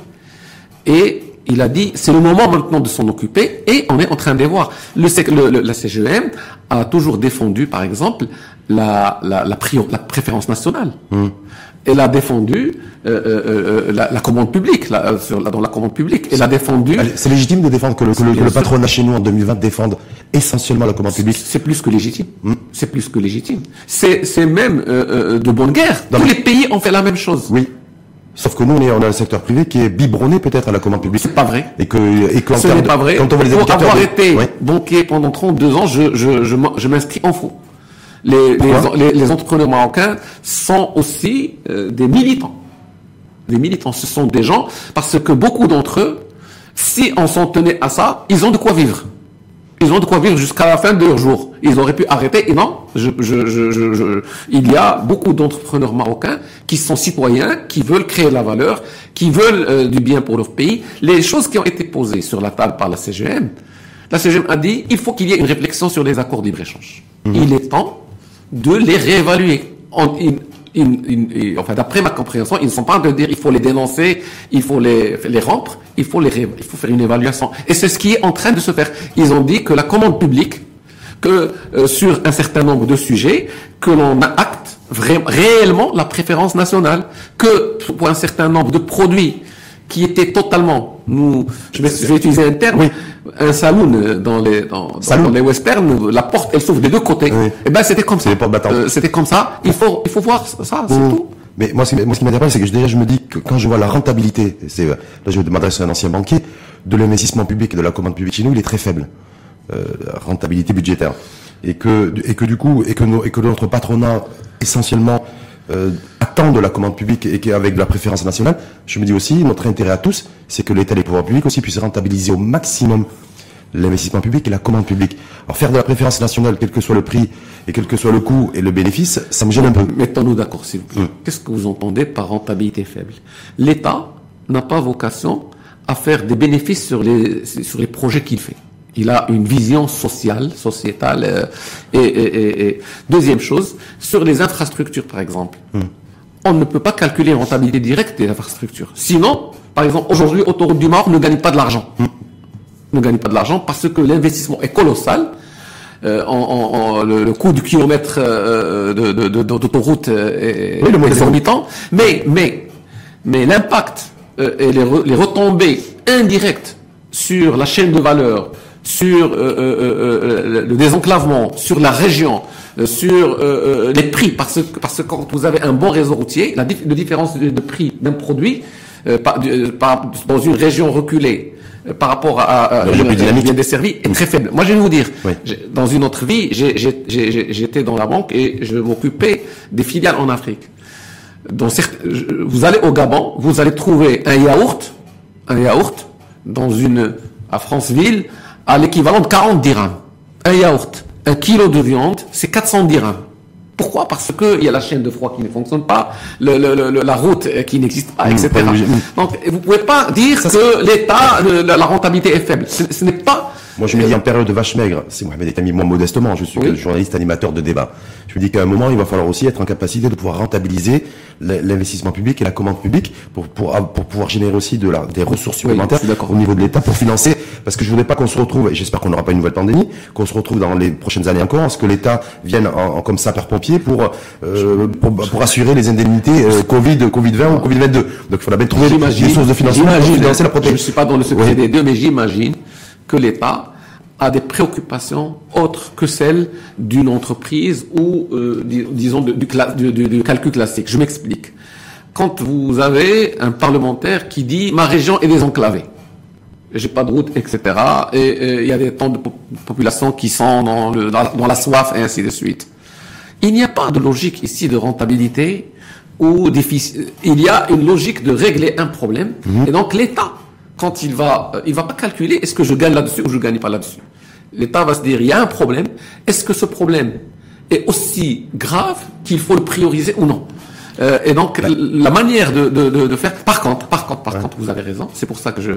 et il a dit c'est le moment maintenant de s'en occuper, et on est en train de voir. Le, la CGM a toujours défendu, par exemple, la, la, la, préférence nationale. Mmh elle a défendu euh, euh, euh la, la, commande publique, la, sur, dans la commande publique. Elle a défendu. C'est légitime de défendre que le, que le, patronat chez nous en 2020 défende essentiellement la commande publique. C'est plus que légitime. Hmm. C'est plus que légitime. C'est même euh, de bonne guerre. Tous les pays ont fait la même chose. Oui. Sauf que nous, on, est, on a un secteur privé qui est biberonné peut-être à la commande publique. C'est pas vrai. Et que, et que Ce n'est pas vrai. Quand on voit les Pour avoir été banquier pendant 32 ans, je, je, je, je m'inscris en faux les, les, les, entrepreneurs marocains sont aussi euh, des militants. Des militants, ce sont des gens, parce que beaucoup d'entre eux, si on s'en tenait à ça, ils ont de quoi vivre. Ils ont de quoi vivre jusqu'à la fin de leur jour. Ils auraient pu arrêter. Et non, je, je, je, il y a beaucoup d'entrepreneurs marocains qui sont citoyens, qui veulent créer de la valeur, qui veulent euh, du bien pour leur pays. Les choses qui ont été posées sur la table par la CGM, la CGM a dit il faut qu'il y ait une réflexion sur les accords de libre-échange. Mmh. Il est temps de les réévaluer. D'après ma compréhension, ils ne sont pas de dire il faut les dénoncer, il faut les, les rompre, il faut, les, il faut faire une évaluation. Et c'est ce qui est en train de se faire. Ils ont dit que la commande publique, que euh, sur un certain nombre de sujets, que l'on acte réellement la préférence nationale, que pour un certain nombre de produits qui étaient totalement, nous, je vais, utiliser un terme, un saloon euh, dans les dans, dans les westerns, la porte elle s'ouvre des deux côtés. Et eh ben c'était comme ça. Euh, c'était comme ça. Il faut il faut voir ça, c'est mmh. tout. Mais moi, moi, ce qui m'intéresse, c'est que déjà, je me dis que quand je vois la rentabilité, c'est là, je m'adresse à un ancien banquier, de l'investissement public et de la commande publique chez nous, il est très faible, euh, rentabilité budgétaire, et que et que du coup, et que nos, et que notre patronat essentiellement euh, attend de la commande publique et qu'avec la préférence nationale, je me dis aussi, notre intérêt à tous, c'est que l'État et les pouvoirs publics aussi puissent rentabiliser au maximum l'investissement public et la commande publique. Alors faire de la préférence nationale, quel que soit le prix et quel que soit le coût et le bénéfice, ça me gêne un peu. Mettons-nous d'accord, s'il vous plaît. Qu'est-ce que vous entendez par rentabilité faible? L'État n'a pas vocation à faire des bénéfices sur les, sur les projets qu'il fait. Il a une vision sociale, sociétale. Euh, et, deuxième chose, sur les infrastructures, par exemple, hmm. On ne peut pas calculer une rentabilité directe des infrastructures. Sinon, par exemple, aujourd'hui, Autoroute du Maroc ne gagne pas de l'argent. Hmm. Ne gagne pas de l'argent parce que l'investissement est colossal. Euh, en, le, coût du kilomètre euh, d'autoroute est, oui, exorbitant. Mais, mais, mais l'impact et les, les retombées indirectes sur la chaîne de valeur, sur euh, euh, euh, le désenclavement, sur la région, sur les prix, parce que, parce que quand vous avez un bon réseau routier, la différence de, prix d'un produit dans une région reculée par rapport à, à bien desservie est très faible. Moi, je vais vous dire, dans une autre vie, j'étais dans la banque et je m'occupais des filiales en Afrique. dans vous allez au Gabon, vous allez trouver un yaourt, un yaourt dans une à Franceville à l'équivalent de 40 dirhams. Un yaourt, un kilo de viande, c'est 400 dirhams. Pourquoi? Parce qu'il y a la chaîne de froid qui ne fonctionne pas, le, la route qui n'existe pas, etc. Donc, vous pouvez pas dire que l'État, la rentabilité est faible. ce n'est pas moi, je me dis en période de vache maigre, c'est Mohamed Etami, moi modestement, je suis journaliste animateur de débat. Je me dis qu'à un moment, il va falloir aussi être en capacité de pouvoir rentabiliser l'investissement public et la commande publique pour, pour, pour pouvoir générer aussi de la, des ressources supplémentaires au niveau de l'État pour financer. Parce que je voudrais pas qu'on se retrouve, et j'espère qu'on n'aura pas une nouvelle pandémie, qu'on se retrouve dans les prochaines années encore, ce que l'État vienne en, comme sapeur-pompier pour, euh, pour, pour, assurer les indemnités euh, Covid, Covid-20 ou Covid-22. Donc il faudra bien trouver des sources de financement pour financer la protection. Je ne suis pas dans le secret des deux, mais j'imagine que l'État a des préoccupations autres que celles d'une entreprise ou, euh, disons, du, du, calcul classique. Je m'explique. Quand vous avez un parlementaire qui dit ma région est désenclavée, j'ai pas de route, etc., et il y a des temps de population qui sont dans, le, dans, la soif et ainsi de suite. Il n'y a pas de logique ici de rentabilité ou difficile. Il y a une logique de régler un problème, mhm. et donc l'État quand il va, euh, il va pas calculer est-ce que je gagne là-dessus ou je gagne pas là-dessus. L'État va se dire, il y a un problème. Est-ce que ce problème est aussi grave qu'il faut le prioriser ou non? Euh, Et donc, la manière de, de, de, faire. Par contre, par contre, par contre, vous avez raison. C'est pour ça que je.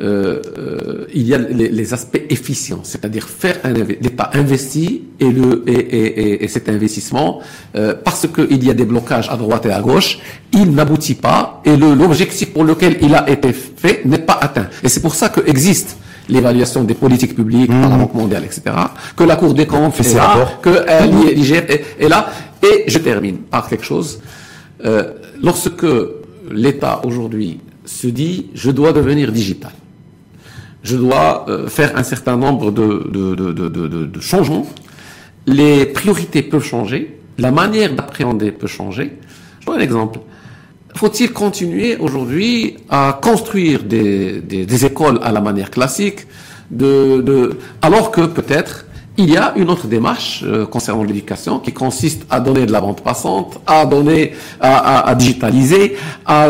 Euh, euh, il y a les, les aspects efficients, c'est-à-dire faire un l'État investit et le et, et, et cet investissement euh, parce qu'il y a des blocages à droite et à gauche, il n'aboutit pas et l'objectif pour lequel il a été fait n'est pas atteint. Et c'est pour ça que existe l'évaluation des politiques publiques par la mmh. Banque mondiale, etc., que la Cour des comptes est là, que euh, l'IGF est, là. Et je termine par quelque chose. Euh, lorsque l'État aujourd'hui se dit, je dois devenir digital, je dois euh, faire un certain nombre de, de, de, de, changements, les priorités peuvent changer, la manière d'appréhender peut changer. Je donne un exemple. Faut-il continuer aujourd'hui à construire des, écoles à la manière classique, alors que peut-être il y a une autre démarche euh, concernant l'éducation qui consiste à donner de la bande passante, à donner, à, à, à digitaliser, à,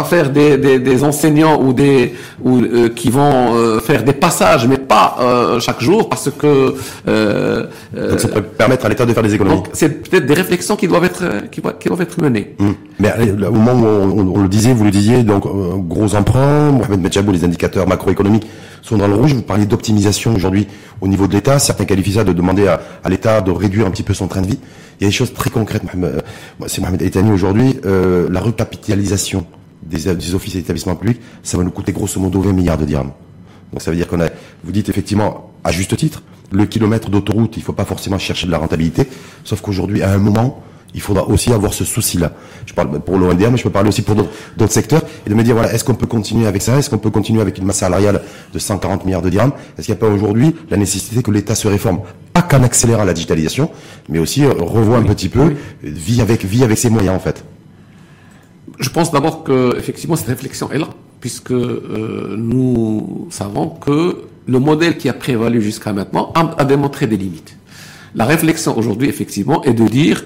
à, faire des, des, des, enseignants ou des ou, euh, qui vont euh, faire des passages, mais pas chaque jour, parce que donc ça peut permettre à l'État de faire des économies. C'est peut-être des réflexions qui doivent être qui, qui doivent être menées. Hum. Mais au moment où on, on, le disait, vous le disiez, donc gros emprunt, Mohamed Medjabou, les indicateurs macroéconomiques sont dans le rouge. Vous parliez d'optimisation aujourd'hui au niveau de l'État. Certains qualifient ça de demander à, l'État de réduire un petit peu son train de vie. Il y a des choses très concrètes. Euh, c'est Mohamed Etani aujourd'hui. Euh, la recapitalisation des, des offices et établissements publics, ça va nous coûter grosso modo 20 milliards de dirhams. Donc ça veut dire qu'on a, vous dites effectivement, à juste titre, le kilomètre d'autoroute, il ne faut pas forcément chercher de la rentabilité, sauf qu'aujourd'hui, à un moment, il faudra aussi avoir ce souci-là. Je parle pour l'ONDM, mais je peux parler aussi pour d'autres secteurs, et de me dire, voilà, est-ce qu'on peut continuer avec ça? Est-ce qu'on peut continuer avec une masse salariale de 140 milliards de dirhams? Est-ce qu'il n'y a pas aujourd'hui la nécessité que l'État se réforme? Pas qu'en accélérant la digitalisation, mais aussi euh, revoit un petit peu, vit avec, vit avec ses moyens, en fait. Je pense d'abord que, effectivement, cette réflexion est là, puisque euh, nous savons que le modèle qui a prévalu jusqu'à maintenant a démontré des limites. La réflexion aujourd'hui, effectivement, est de dire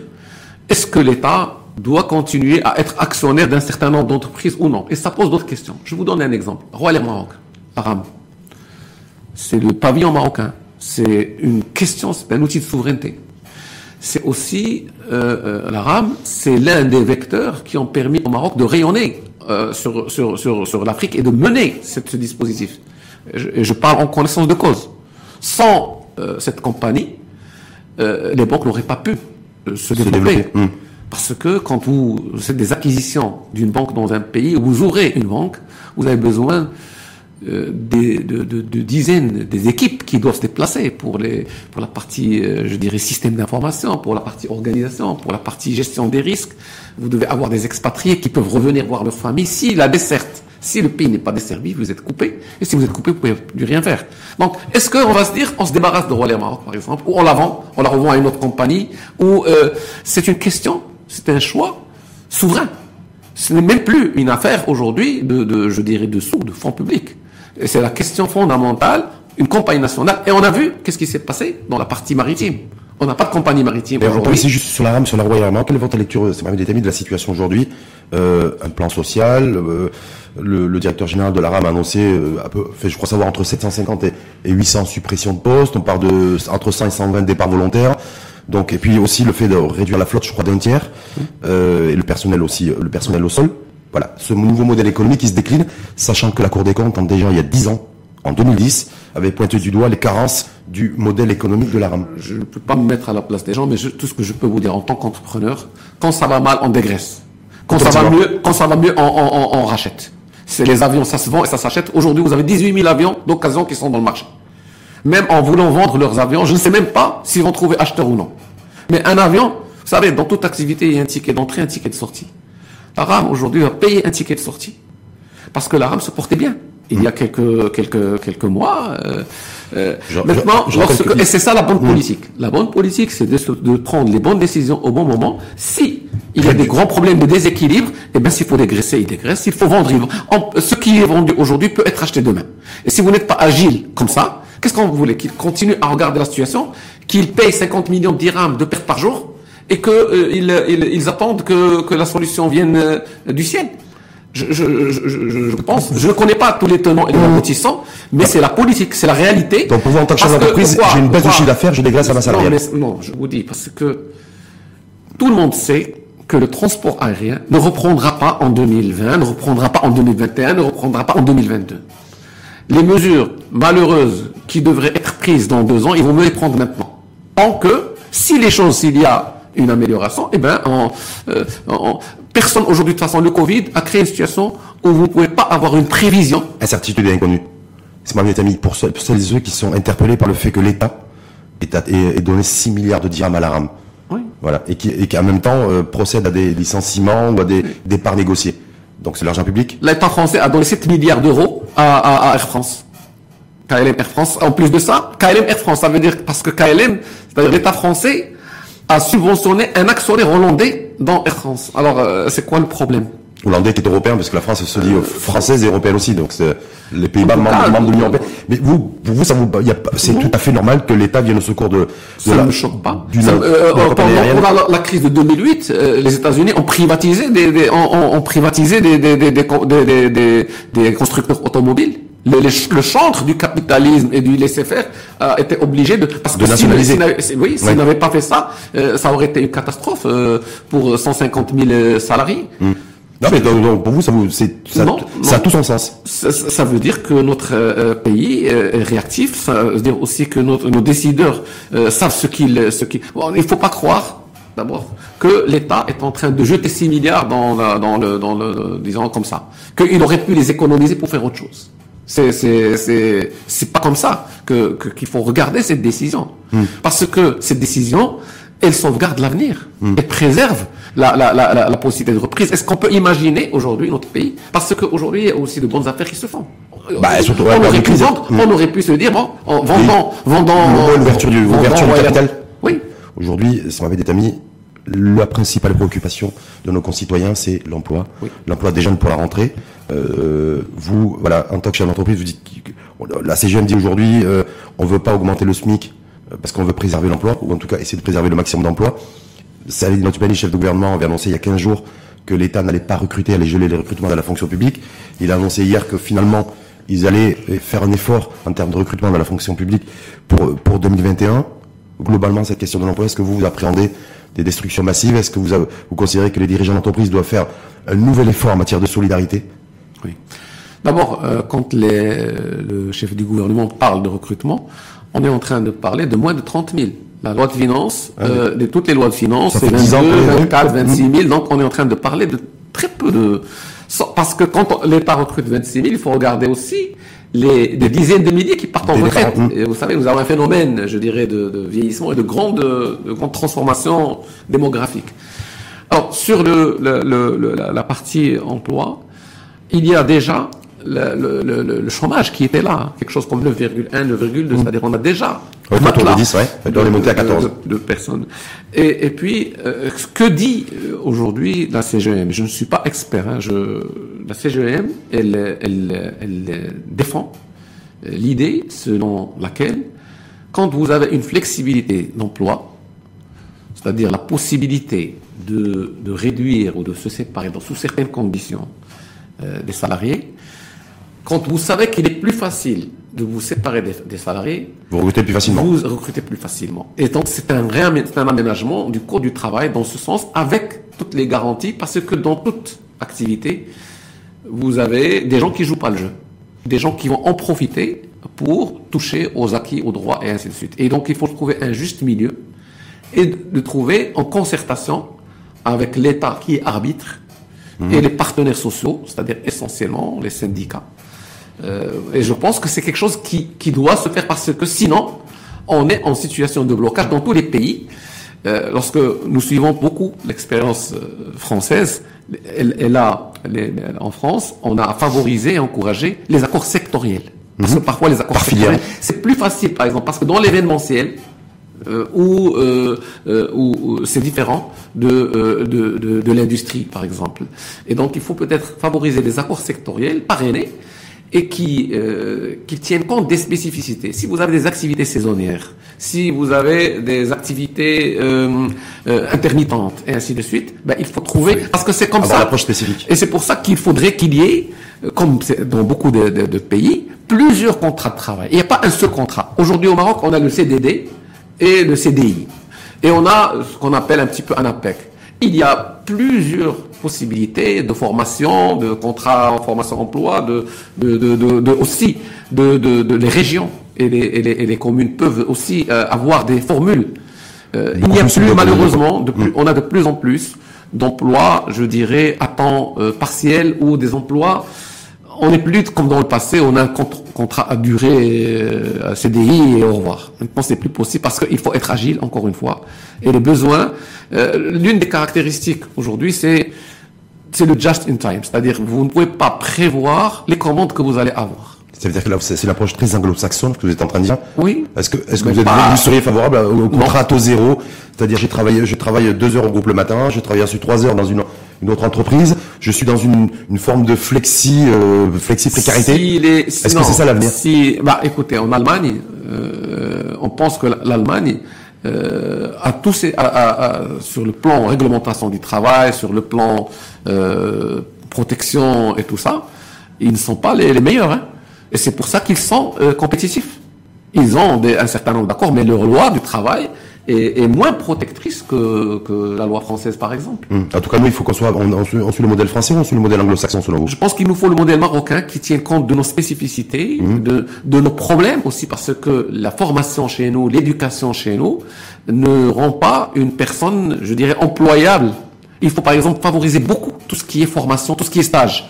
est-ce que l'État doit continuer à être actionnaire d'un certain nombre d'entreprises ou non? Et ça pose d'autres questions. Je vous donne un exemple. Roi Maroc, Aram. C'est le pavillon marocain. C'est une question, c'est un outil de souveraineté. C'est aussi, euh, euh la RAM, c'est l'un des vecteurs qui ont permis au Maroc de rayonner euh, sur, l'Afrique et de mener ce dispositif. Et je, parle en connaissance de cause. Sans euh, cette compagnie, les banques n'auraient pas pu euh, se, développer. Hmm. Parce que quand vous faites des acquisitions d'une banque dans un pays, vous ouvrez une banque, vous avez besoin euh, des, de, de, de, dizaines des équipes qui doivent se déplacer pour les pour la partie euh, je dirais système d'information pour la partie organisation pour la partie gestion des risques vous devez avoir des expatriés qui peuvent revenir voir leur famille si la desserte si le pays n'est pas desservi, vous êtes coupé. Et si vous êtes coupé, vous pouvez plus rien faire. Donc, est-ce qu'on va se dire, on se débarrasse de Royal Maroc, par exemple, ou on la vend, on la revend à une autre compagnie, ou euh, c'est une question, c'est un choix souverain. Ce n'est même plus une affaire aujourd'hui de, je dirais, de sous, de fonds publics. C'est la question fondamentale, une compagnie nationale. Et on a vu qu'est-ce qui s'est passé dans la partie maritime. On n'a pas de compagnie maritime aujourd'hui. C'est juste sur la rame, sur la Royal Quelle est votre lecture, c'est de la situation aujourd'hui euh, Un plan social euh, le, directeur général de la RAM a annoncé, euh, peu, fait, je crois savoir, entre 750 et, 800 suppressions de postes. On parle de entre 100 et 120 départs volontaires. Donc, et puis aussi le fait de réduire la flotte, je crois, d'un tiers, et le personnel aussi, le personnel au sol. Voilà, ce nouveau modèle économique qui se décline, sachant que la Cour des comptes, déjà il y a 10 ans, en 2010, avait pointé du doigt les carences du modèle économique de la RAM. Je ne peux pas me mettre à la place des gens, mais tout ce que je peux vous dire en tant qu'entrepreneur, quand ça va mal, on dégraisse. Quand ça va mieux, quand ça va mieux, on rachète. C'est les avions, ça se vend et ça s'achète. Aujourd'hui, vous avez 18 000 avions d'occasion qui sont dans le marché. Même en voulant vendre leurs avions, je ne sais même pas s'ils vont trouver acheteur ou non. Mais un avion, vous savez, dans toute activité, il y a un ticket d'entrée, un ticket de sortie. La RAM, aujourd'hui, va payer un ticket de sortie. Parce que la RAM se portait bien. Il y a quelques, quelques, quelques mois. Euh, euh, maintenant, et c'est ça la bonne politique. La bonne politique, c'est de, de, prendre les bonnes décisions au bon moment. Si il y a des grands problèmes de déséquilibre, eh bien, s'il faut dégraisser, il dégraisse. S'il faut vendre, il vend. ce qui est vendu aujourd'hui peut être acheté demain. Et si vous n'êtes pas agile comme ça, qu'est-ce qu'on voulait Qu'il continue à regarder la situation, qu'il paye 50 millions de dirhams de pertes par jour, et qu'ils euh, ils, attendent que, que, la solution vienne euh, du ciel? Je, je, je, je, pense, je ne connais pas tous les tenants et les aboutissants, mais c'est la politique, c'est la réalité. Donc pour vous, en tant que chef d'entreprise, j'ai une baisse de chiffre d'affaires, je dégraisse à ma salariale. Non, non, je vous dis, parce que tout le monde sait que le transport aérien ne reprendra pas en 2020, ne reprendra pas en 2021, ne reprendra pas en 2022. Les mesures malheureuses qui devraient être prises dans deux ans, ils vont me les prendre maintenant. Tant que, si les choses, s'il y a une amélioration, eh ben, euh, personne aujourd'hui, de toute façon, le Covid a créé une situation où vous ne pouvez pas avoir une prévision. Incertitude et inconnue. C'est ma ami pour celles et ceux qui sont interpellés par le fait que l'État ait donné 6 milliards de dirhams à la rame. Voilà, et qui, et en même temps euh, procède à des licenciements ou à des départs négociés. Donc c'est l'argent public. L'État français a donné 7 milliards d'euros à, Air France. KLM Air France. En plus de ça, KLM Air France, ça veut dire parce que KLM, c'est-à-dire l'État français, a subventionné un actionnaire hollandais dans Air France. Alors euh, c'est quoi le problème hollandais qui est européen, parce que la France se dit française et européenne aussi, donc c'est les Pays-Bas membres, de l'Union européenne. Mais vous, pour vous, ça vous, c'est tout à fait normal que l'État vienne au secours de, de ça ne me choque pas. Euh, pendant, la, crise de 2008, euh, les États-Unis ont privatisé des, des ont, ont, privatisé des, des, des, des, des constructeurs automobiles. Le, le, chantre du capitalisme et du laisser-faire a été obligé de parce que nationaliser. Si, oui, s'il n'avait pas fait ça, euh, ça aurait été une catastrophe euh, pour 150 000 salariés. Hmm. Non, mais pour vous, ça, vous, ça, ça a tout son sens. Ça, veut dire que notre euh, pays est réactif. Ça veut dire aussi que nos, nos décideurs euh, savent ce qu'ils, ce qu'ils. Bon, il faut pas croire d'abord que l'État est en train de jeter 6 milliards dans, dans le, dans le, disons comme ça, qu'il aurait pu les économiser pour faire autre chose. C'est c'est c'est c'est pas comme ça que qu'il faut regarder cette décision, hmm. parce que cette décision, elle sauvegarde l'avenir, hmm. elle préserve la, la, la, la, possibilité de reprise. Est-ce qu'on peut imaginer aujourd'hui notre pays? Parce qu'aujourd'hui, il y a aussi de bonnes affaires qui se font. Bah, surtout, on, aurait pu vendre, on aurait pu se dire, bon, en vendant, vendant, l'ouverture du, l'ouverture du capital. Oui. Aujourd'hui, ça m'avait dit amis, la principale préoccupation de nos concitoyens, c'est l'emploi. L'emploi des jeunes pour la rentrée. Euh, vous, voilà, en tant que chef d'entreprise, vous dites, la CGM dit aujourd'hui, euh, on veut pas augmenter le SMIC euh, parce qu'on veut préserver l'emploi, ou en tout cas essayer de préserver le maximum d'emplois. Salim Notubani, chef de gouvernement, avait annoncé il y a 15 jours que l'État n'allait pas recruter, allait geler les recrutements de la fonction publique. Il a annoncé hier que finalement, ils allaient faire un effort en termes de recrutement dans la fonction publique pour, pour 2021. Globalement, cette question de l'emploi, est-ce que vous, vous appréhendez des destructions massives. Est-ce que vous, vous considérez que les dirigeants d'entreprise doivent faire un nouvel effort en matière de solidarité? Oui. D'abord, euh, quand les, le chef du gouvernement parle de recrutement, on est en train de parler de moins de 30 000 la loi de finances, ah euh, de toutes les lois de finances, c'est 22, 24, 26 000. Donc, on est en train de parler de très peu de... Parce que quand l'État recrute 26 000, il faut regarder aussi les des dizaines de milliers qui partent en retraite. Et vous savez, nous avons un phénomène, je dirais, de, de vieillissement et de grande, de grande transformation démographique. Alors, sur le, le, le, la partie emploi, il y a déjà le, le, le, chômage qui était là, quelque chose comme 9,1, 9,2, c'est-à-dire on a déjà ouais, de 10, ouais. les à 14. De, personnes. Et, et puis, euh, que dit euh, aujourd'hui la CGM Je ne suis pas expert. Hein, je, la CGM, elle, elle, elle défend l'idée selon laquelle, quand vous avez une flexibilité d'emploi, c'est-à-dire la possibilité de, de, réduire ou de se séparer dans sous certaines conditions euh, des salariés, quand vous savez qu'il est plus facile de vous séparer des, salariés, vous recrutez plus facilement. Vous recrutez plus facilement. Et donc c'est un, un aménagement du cours du travail dans ce sens, avec toutes les garanties, parce que dans toute activité, vous avez des gens qui jouent pas le jeu, des gens qui vont en profiter pour toucher aux acquis, aux droits et ainsi de suite. Et donc il faut trouver un juste milieu et de trouver en concertation avec l'État qui est arbitre et les partenaires sociaux, c'est-à-dire essentiellement les syndicats. Euh, et je pense que c'est quelque chose qui, qui doit se faire parce que sinon, on est en situation de blocage dans tous les pays. Euh, lorsque nous suivons beaucoup l'expérience euh, française, elle, elle a, en France, on a favorisé et encouragé les accords sectoriels. Parce que mhm. parfois les accords sectoriels, c'est plus facile, par exemple, parce que dans l'événementiel, euh, où, où c'est différent de, de, de, de l'industrie, par exemple. Et donc, il faut peut-être favoriser des accords sectoriels parrainés et qui, euh, qui tiennent compte des spécificités. Si vous avez des activités saisonnières, si vous avez des activités euh, euh, intermittentes et ainsi de suite, ben, il faut trouver parce que c'est comme ça. l'approche spécifique. Et c'est pour ça qu'il faudrait qu'il y ait, comme dans beaucoup de, de, de, pays, plusieurs contrats de travail. Il n'y a pas un seul contrat. Aujourd'hui au Maroc, on a le CDD et le CDI, et on a ce qu'on appelle un petit peu un APEC. Il y a plusieurs possibilités de formation, de contrats en formation emploi, de, de, de, de aussi de, de, les régions et les, et les, et les communes peuvent aussi euh, avoir des formules. Euh, il n'y a plus malheureusement, de plus, on a de plus en plus d'emplois, je dirais, à temps euh, partiel ou des emplois on n'est plus comme dans le passé, on a un contrat à durée, à CDI et au revoir. Maintenant, c'est plus possible parce qu'il faut être agile, encore une fois. Et les besoins, l'une des caractéristiques aujourd'hui, c'est c'est le just in time, c'est-à-dire vous ne pouvez pas prévoir les commandes que vous allez avoir. Ça veut dire que là, c'est l'approche très anglo-saxonne que vous êtes en train de dire. Oui. Est-ce que, est-ce que vous, êtes, vous, seriez favorable au contrat à taux zéro? C'est-à-dire, j'ai travaillé, je travaille deux heures au groupe le matin, je travaille ensuite trois heures dans une, une autre entreprise, je suis dans une, une forme de flexi, euh, flexi précarité. Si Est-ce que c'est ça l'avenir? Si, bah, écoutez, en Allemagne, euh, on pense que l'Allemagne euh, à tous ces, à, à, sur le plan réglementation du travail, sur le plan euh, protection et tout ça, ils ne sont pas les, les meilleurs. Hein. Et c'est pour ça qu'ils sont euh, compétitifs. Ils ont des, un certain nombre d'accords, mais leur loi du travail est, est, moins protectrice que, que la loi française, par exemple. Hum. En tout cas, nous, il faut qu'on soit, on, on, suit, le modèle français ou on suit le modèle anglo-saxon, selon vous Je pense qu'il nous faut le modèle marocain qui tient compte de nos spécificités, hum. de, de nos problèmes aussi, parce que la formation chez nous, l'éducation chez nous, ne rend pas une personne, je dirais, employable. Il faut, par exemple, favoriser beaucoup tout ce qui est formation, tout ce qui est stage.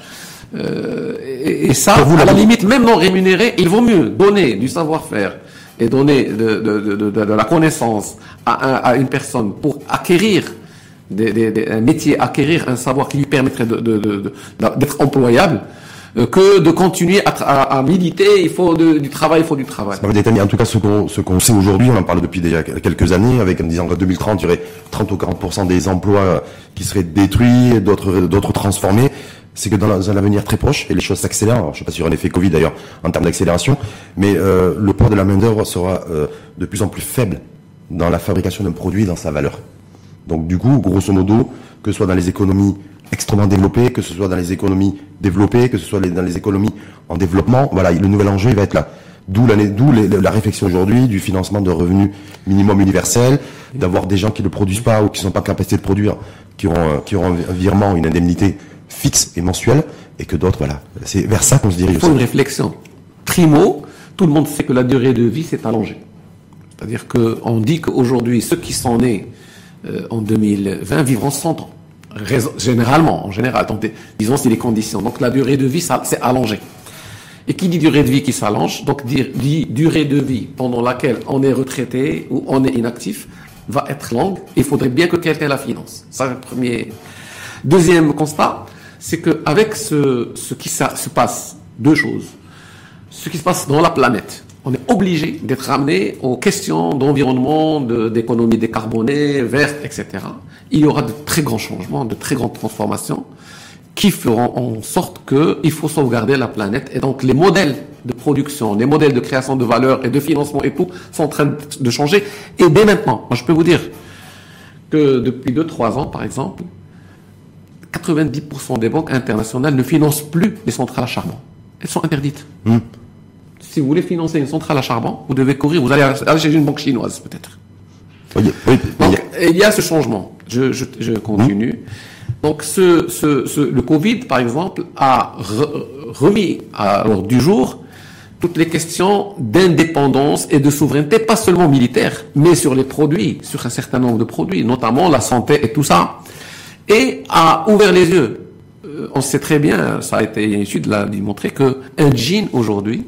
Euh, et, et, ça, vous, à la limite, même non rémunéré, il vaut mieux donner du savoir-faire et donner de, la connaissance à, un, à, une personne pour acquérir des, des, un métier, acquérir un savoir qui lui permettrait d'être employable, que de continuer à, à, à, militer. Il faut du travail, il faut du travail. en tout cas, ce qu'on sait aujourd'hui, on en parle depuis déjà quelques années, avec en disant qu'en 2030, il y aurait 30 ou 40 des emplois qui seraient détruits, d'autres d'autres transformés c'est que dans, un avenir très proche, et les choses s'accélèrent, je ne sais pas aura un effet Covid d'ailleurs en termes d'accélération, mais euh, le poids de la main-d'œuvre sera euh, de plus en plus faible dans la fabrication d'un produit, dans sa valeur. Donc du coup, grosso modo, que ce soit dans les économies extrêmement développées, que ce soit dans les économies développées, que ce soit dans les économies en développement, voilà, le nouvel enjeu il va être là. D'où la réflexion aujourd'hui du financement de revenus minimum universel, d'avoir des gens qui ne produisent pas ou qui ne sont pas capables de produire, qui auront, qui auront un virement, une indemnité fixe et mensuel, et que d'autres, voilà. C'est vers ça qu'on se dirige. Il faut une réflexion. Primo, tout le monde sait que la durée de vie s'est allongée. C'est-à-dire qu'on dit qu'aujourd'hui, ceux qui sont nés euh, en 2020 vivront 100 ans. Généralement, en général. Donc, disons, c'est les conditions. Donc, la durée de vie s'est allongée. Et qui dit durée de vie qui s'allonge, donc dit durée de vie pendant laquelle on est retraité ou on est inactif, va être longue. Il faudrait bien que quelqu'un la finance. Ça, le premier. Deuxième constat, c'est qu'avec ce, ce qui se passe, deux choses. Ce qui se passe dans la planète, on est obligé d'être ramené aux questions d'environnement, d'économie décarbonée, verte, etc. Il y aura de très grands changements, de très grandes transformations qui feront en sorte qu'il faut sauvegarder la planète. Et donc les modèles de production, les modèles de création de valeur et de financement et tout sont en train de changer. Et dès maintenant, je peux vous dire que depuis 2-3 ans, par exemple, 90% des banques internationales ne financent plus les centrales à charbon. Elles sont interdites. Hmm. Si vous voulez financer une centrale à charbon, vous devez courir, vous allez aller chez une banque chinoise peut-être. Oui, oui, oui. Donc, il y a ce changement. Je, je, je continue. Donc, ce, ce, ce- le Covid, par exemple, a re- remis à l'ordre du jour toutes les questions d'indépendance et de souveraineté, pas seulement militaire, mais sur les produits, sur un certain nombre de produits, notamment la santé et tout ça, et a ouvert les yeux. Euh, on sait très bien, ça a été une étude l'a démontré que un jean aujourd'hui,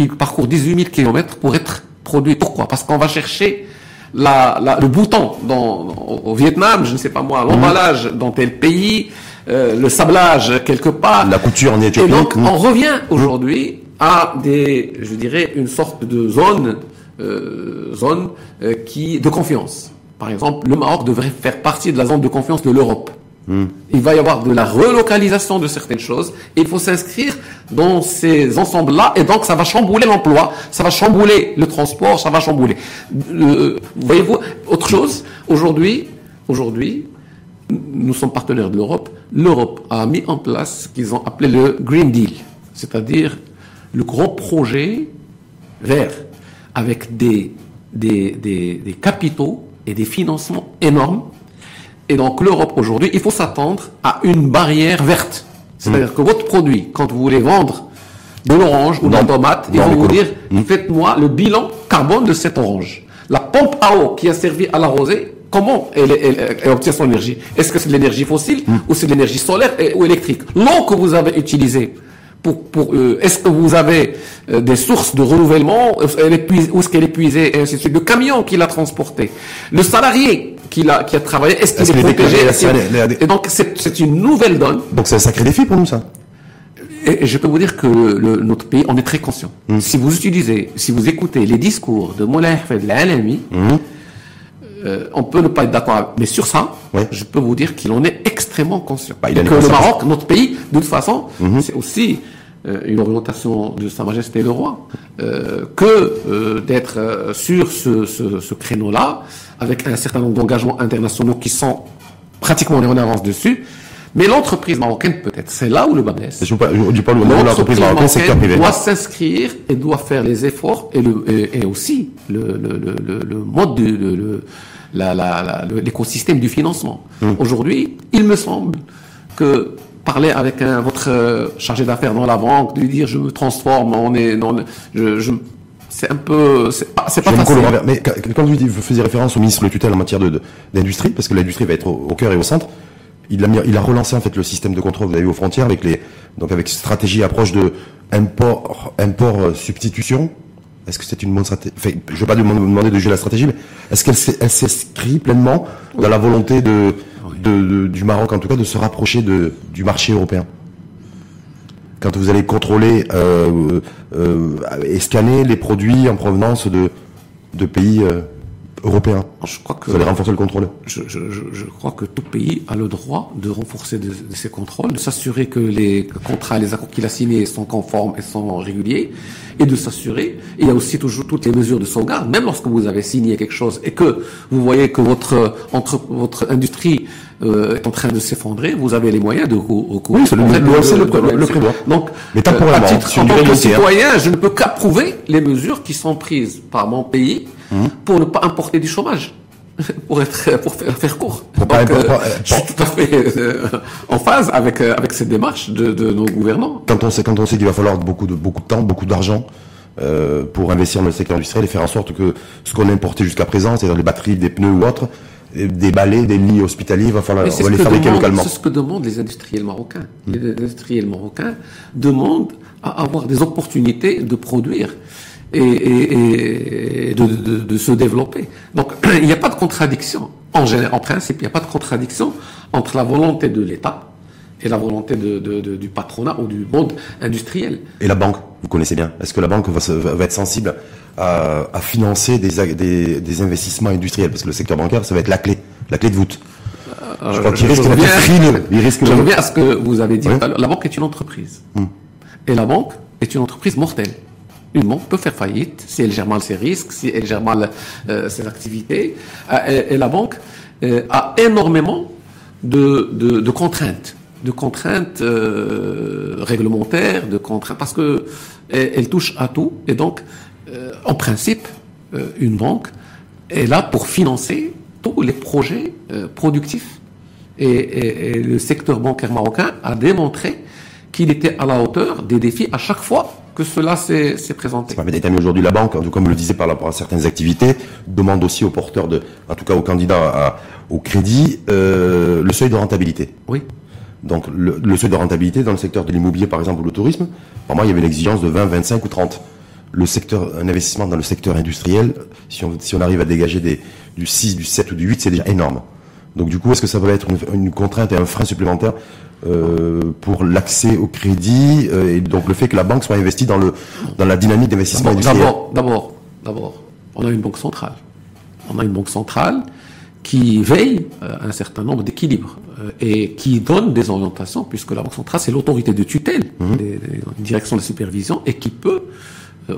il parcourt 18 000 km pour être produit. Pourquoi? Parce qu'on va chercher la, la- le bouton dans, dans- au Vietnam, je ne sais pas moi, l'emballage dans tel pays, euh, le sablage quelque part. La couture en Et donc, on revient aujourd'hui à des, je dirais, une sorte de zone, euh, zone euh, qui de confiance. Par exemple, le Maroc devrait faire partie de la zone de confiance de l'Europe. Il va y avoir de la relocalisation de certaines choses. Il faut s'inscrire dans ces ensembles-là. Et donc, ça va chambouler l'emploi, ça va chambouler le transport, ça va chambouler. Euh, Voyez-vous, autre chose, aujourd'hui, nous sommes partenaires de l'Europe. L'Europe a mis en place ce qu'ils ont appelé le Green Deal, c'est-à-dire le grand projet vert, avec des capitaux et des financements énormes. Et donc l'Europe aujourd'hui, il faut s'attendre à une barrière verte. C'est-à-dire que votre produit, quand vous voulez vendre de l'orange ou de la tomate, ils vont vous dire, faites-moi le bilan carbone de cette orange. La pompe à eau qui a servi à l'arroser, comment elle, elle- elle obtient son énergie? Est-ce que c'est de l'énergie fossile ou c'est de l'énergie solaire et- ou électrique? L'eau que vous avez utilisée, pour, pour, euh, est-ce que vous avez euh, des sources de renouvellement? Où est-ce qu'elle est puisée? Et ainsi de suite. Le camion qui l'a transporté, le salarié qui, l'a, qui a travaillé, est-ce qu'il est, protégé Et donc c'est, une nouvelle donne. Donc c'est un sacré défi pour nous, ça. Et je peux vous dire que le- le- notre pays, on est très conscient. Hmm. Si vous utilisez, si vous écoutez les discours de Moulay Hafed Alami, Hmm. euh, on peut ne pas être d'accord, mais sur ça, Ouais. je peux vous dire qu'il en est extrêmement conscient. Bah, il a que le. Maroc, notre pays, de toute façon, Hmm. c'est aussi une orientation de Sa Majesté le Roi, euh, que euh, d'être euh, sur ce, ce, ce créneau-là, avec un certain nombre d'engagements internationaux qui sont pratiquement en avance dessus. Mais l'entreprise marocaine, peut-être, c'est là où le bas blesse. Je dis pas l'entreprise marocaine, secteur privé. doit s'inscrire et doit faire les efforts et, le, et, et aussi le, le, le, le- le mode de le, l'écosystème du financement. Hum. Aujourd'hui, il me semble que parler avec un, votre euh, chargé d'affaires dans la banque, de lui dire je me transforme, on est dans le- je, je- c'est un peu, c'est pas, pas facile. Mais quand vous, faisiez référence au ministre de tutelle en matière de- de- d'industrie, parce que l'industrie va être au, au cœur et au centre, il a, mis- il a relancé en fait le système de contrôle vous avez vu, aux frontières avec les donc avec stratégie approche de import import euh, substitution. Est-ce que c'est une bonne stratégie enfin, Je ne vais pas vous demander de juger la stratégie, mais est-ce qu'elle s'inscrit pleinement dans la volonté de, de- de- du Maroc en tout cas de se rapprocher de, du marché européen quand vous allez contrôler euh, euh, et scanner les produits en provenance de, de pays euh, européens. Je crois que Vous allez renforcer le contrôle. je, je, je, je crois que tout pays a le droit de renforcer de, de ses contrôles, de s'assurer que les contrats, les accords qu'il a signés sont conformes et sont réguliers, et de s'assurer. Il y a aussi toujours toutes les mesures de sauvegarde, même lorsque vous avez signé quelque chose et que vous voyez que votre euh, entre votre industrie euh, est en train de s'effondrer, vous avez les moyens de recou- recourir. Oui, c'est le- le- c'est le- prévoit. Donc, Mais temporairement, à titre, sur en tant que hein. citoyen, je ne peux qu'approuver les mesures qui sont prises par mon pays Hum. pour ne pas importer du chômage. pour être pour faire, faire court. Pour Donc, euh, je suis tout à fait euh, en phase avec avec cette démarche de, de nos gouvernants. Quand on sait, quand on sait qu'il va falloir beaucoup de, beaucoup de temps, beaucoup d'argent euh, pour investir dans le secteur industriel et faire en sorte que ce qu'on a importé jusqu'à présent, c'est-à-dire les batteries, des pneus ou autres, des balais, des lits hospitaliers, il va falloir Mais on va les que fabriquer localement. c'est ce que demandent les industriels marocains. Les industriels marocains demandent à avoir des opportunités de produire et, et- et de, de- de se développer. Donc il n'y a pas de contradiction. En, général, en principe, il n'y a pas de contradiction entre la volonté de l'État et la volonté de- de- de- du patronat ou du monde industriel. Et la banque, vous connaissez bien. Est-ce que la banque va, se- va- va être sensible à, à financer des, ag- des, des investissements industriels? Parce que le secteur bancaire, ça va être la clé, la clé de voûte. Je crois qu'il risque d'être frileux. Il risque Je reviens à ce que vous avez dit Oui. La banque est une entreprise. Hmm. Et la banque est une entreprise mortelle. Une banque peut faire faillite si elle gère mal ses risques, si elle gère mal euh, ses activités. Euh, et, la banque euh, a énormément de, de, de, contraintes, de contraintes réglementaires, de contraintes parce que elle, touche à tout. Et donc, en principe, une banque est là pour financer tous les projets productifs. Et, et, le secteur bancaire marocain a démontré qu'il était à la hauteur des défis à chaque fois que cela s'est présenté. Mais aujourd'hui, la banque, comme le disait par rapport à certaines activités, demande aussi aux porteurs de, en tout cas aux candidats au crédit, euh, le seuil de rentabilité. Oui. Donc le, seuil de rentabilité dans le secteur de l'immobilier, par exemple, ou le tourisme, pour moi, il y avait une exigence de 20, 25 ou 30. Le secteur, un investissement dans le secteur industriel, si on, si on arrive à dégager des, du 6, du 7 ou du 8, c'est déjà énorme. Donc du coup, est-ce que ça va être une, contrainte et un frein supplémentaire euh, pour l'accès au crédit euh, et donc le fait que la banque soit investie dans le dans la dynamique d'investissement industriel? D'abord, d'abord, d'abord, on a une banque centrale. On a une banque centrale qui veille euh, à un certain nombre d'équilibres et qui donne des orientations, puisque la banque centrale c'est l'autorité de tutelle, mmh. des, direction de supervision, et qui peut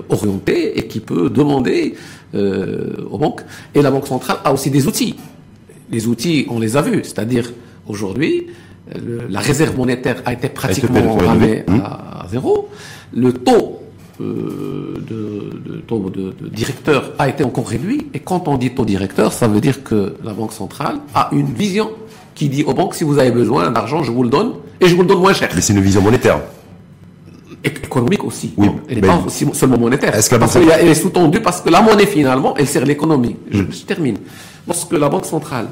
orienter et qui peut demander aux banques. Et la banque centrale a aussi des outils les outils, on les a vus. C'est-à-dire, aujourd'hui, la réserve monétaire a été pratiquement ramée hmm. à, zéro. Le taux euh, de, taux de, directeur a été encore réduit. Et quand on dit taux directeur, ça veut dire que la Banque centrale a une vision qui dit aux banques, si vous avez besoin d'argent, je vous le donne, et je vous le donne moins cher. Mais c'est une vision monétaire économique aussi. Oui, elle n'est pas seulement monétaire. Est-ce que parce qu'elle est sous-tendue parce que la monnaie finalement, elle sert l'économie. je, termine. Lorsque la Banque centrale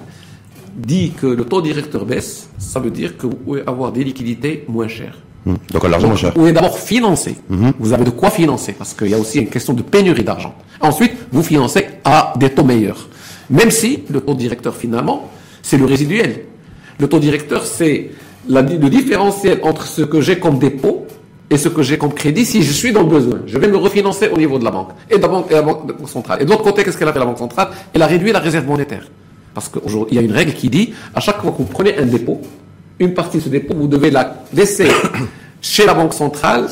dit que le taux directeur baisse, ça veut dire que vous pouvez avoir des liquidités moins chères. Hmm. Donc l'argent cher. Vous pouvez d'abord financer. Hmm. Vous avez de quoi financer parce qu'il y a aussi une question de pénurie d'argent. Ensuite, vous financez à des taux meilleurs. Même si le taux directeur finalement, c'est le résiduel. Le taux directeur, c'est le différentiel entre ce que j'ai comme dépôt et ce que j'ai comme crédit si je suis dans le besoin. Je vais me refinancer au niveau de la banque et de la banque, la banque centrale. Et de l'autre côté, qu'est-ce qu'elle a fait la banque centrale? Elle a réduit la réserve monétaire. Parce qu'aujourd'hui, il y a une règle qui dit, à chaque fois que vous prenez un dépôt, une partie de ce dépôt, vous devez la laisser chez la banque centrale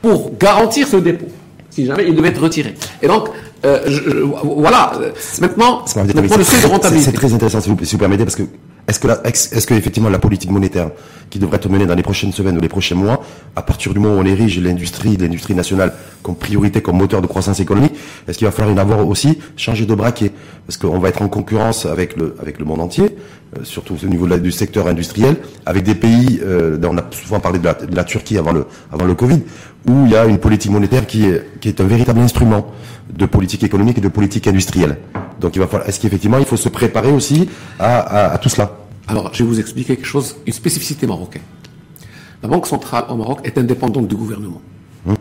pour garantir ce dépôt. Si jamais il devait être retiré. Et donc, euh, voilà. Maintenant, maintenant le seuil de rentabilité. C'est très intéressant, si vous, si vous permettez, parce que est-ce que, est-ce que effectivement la politique monétaire qui devrait être menée dans les prochaines semaines ou les prochains mois, à partir du moment où on érige l'industrie, l'industrie nationale comme priorité, comme moteur de croissance économique, est-ce qu'il va falloir y avoir aussi changer de braquet? Parce qu'on va être en concurrence avec le, avec le monde entier, euh, surtout au niveau du secteur industriel, avec des pays, euh, on a souvent parlé de la, de la, Turquie avant le, avant le Covid, où il y a une politique monétaire qui est, qui est un véritable instrument de politique économique et de politique industrielle. Donc il va falloir, est-ce qu'effectivement il faut se préparer aussi à, tout cela? Alors je vais vous expliquer quelque chose, une spécificité marocaine. La Banque centrale au Maroc est indépendante du gouvernement. Hum.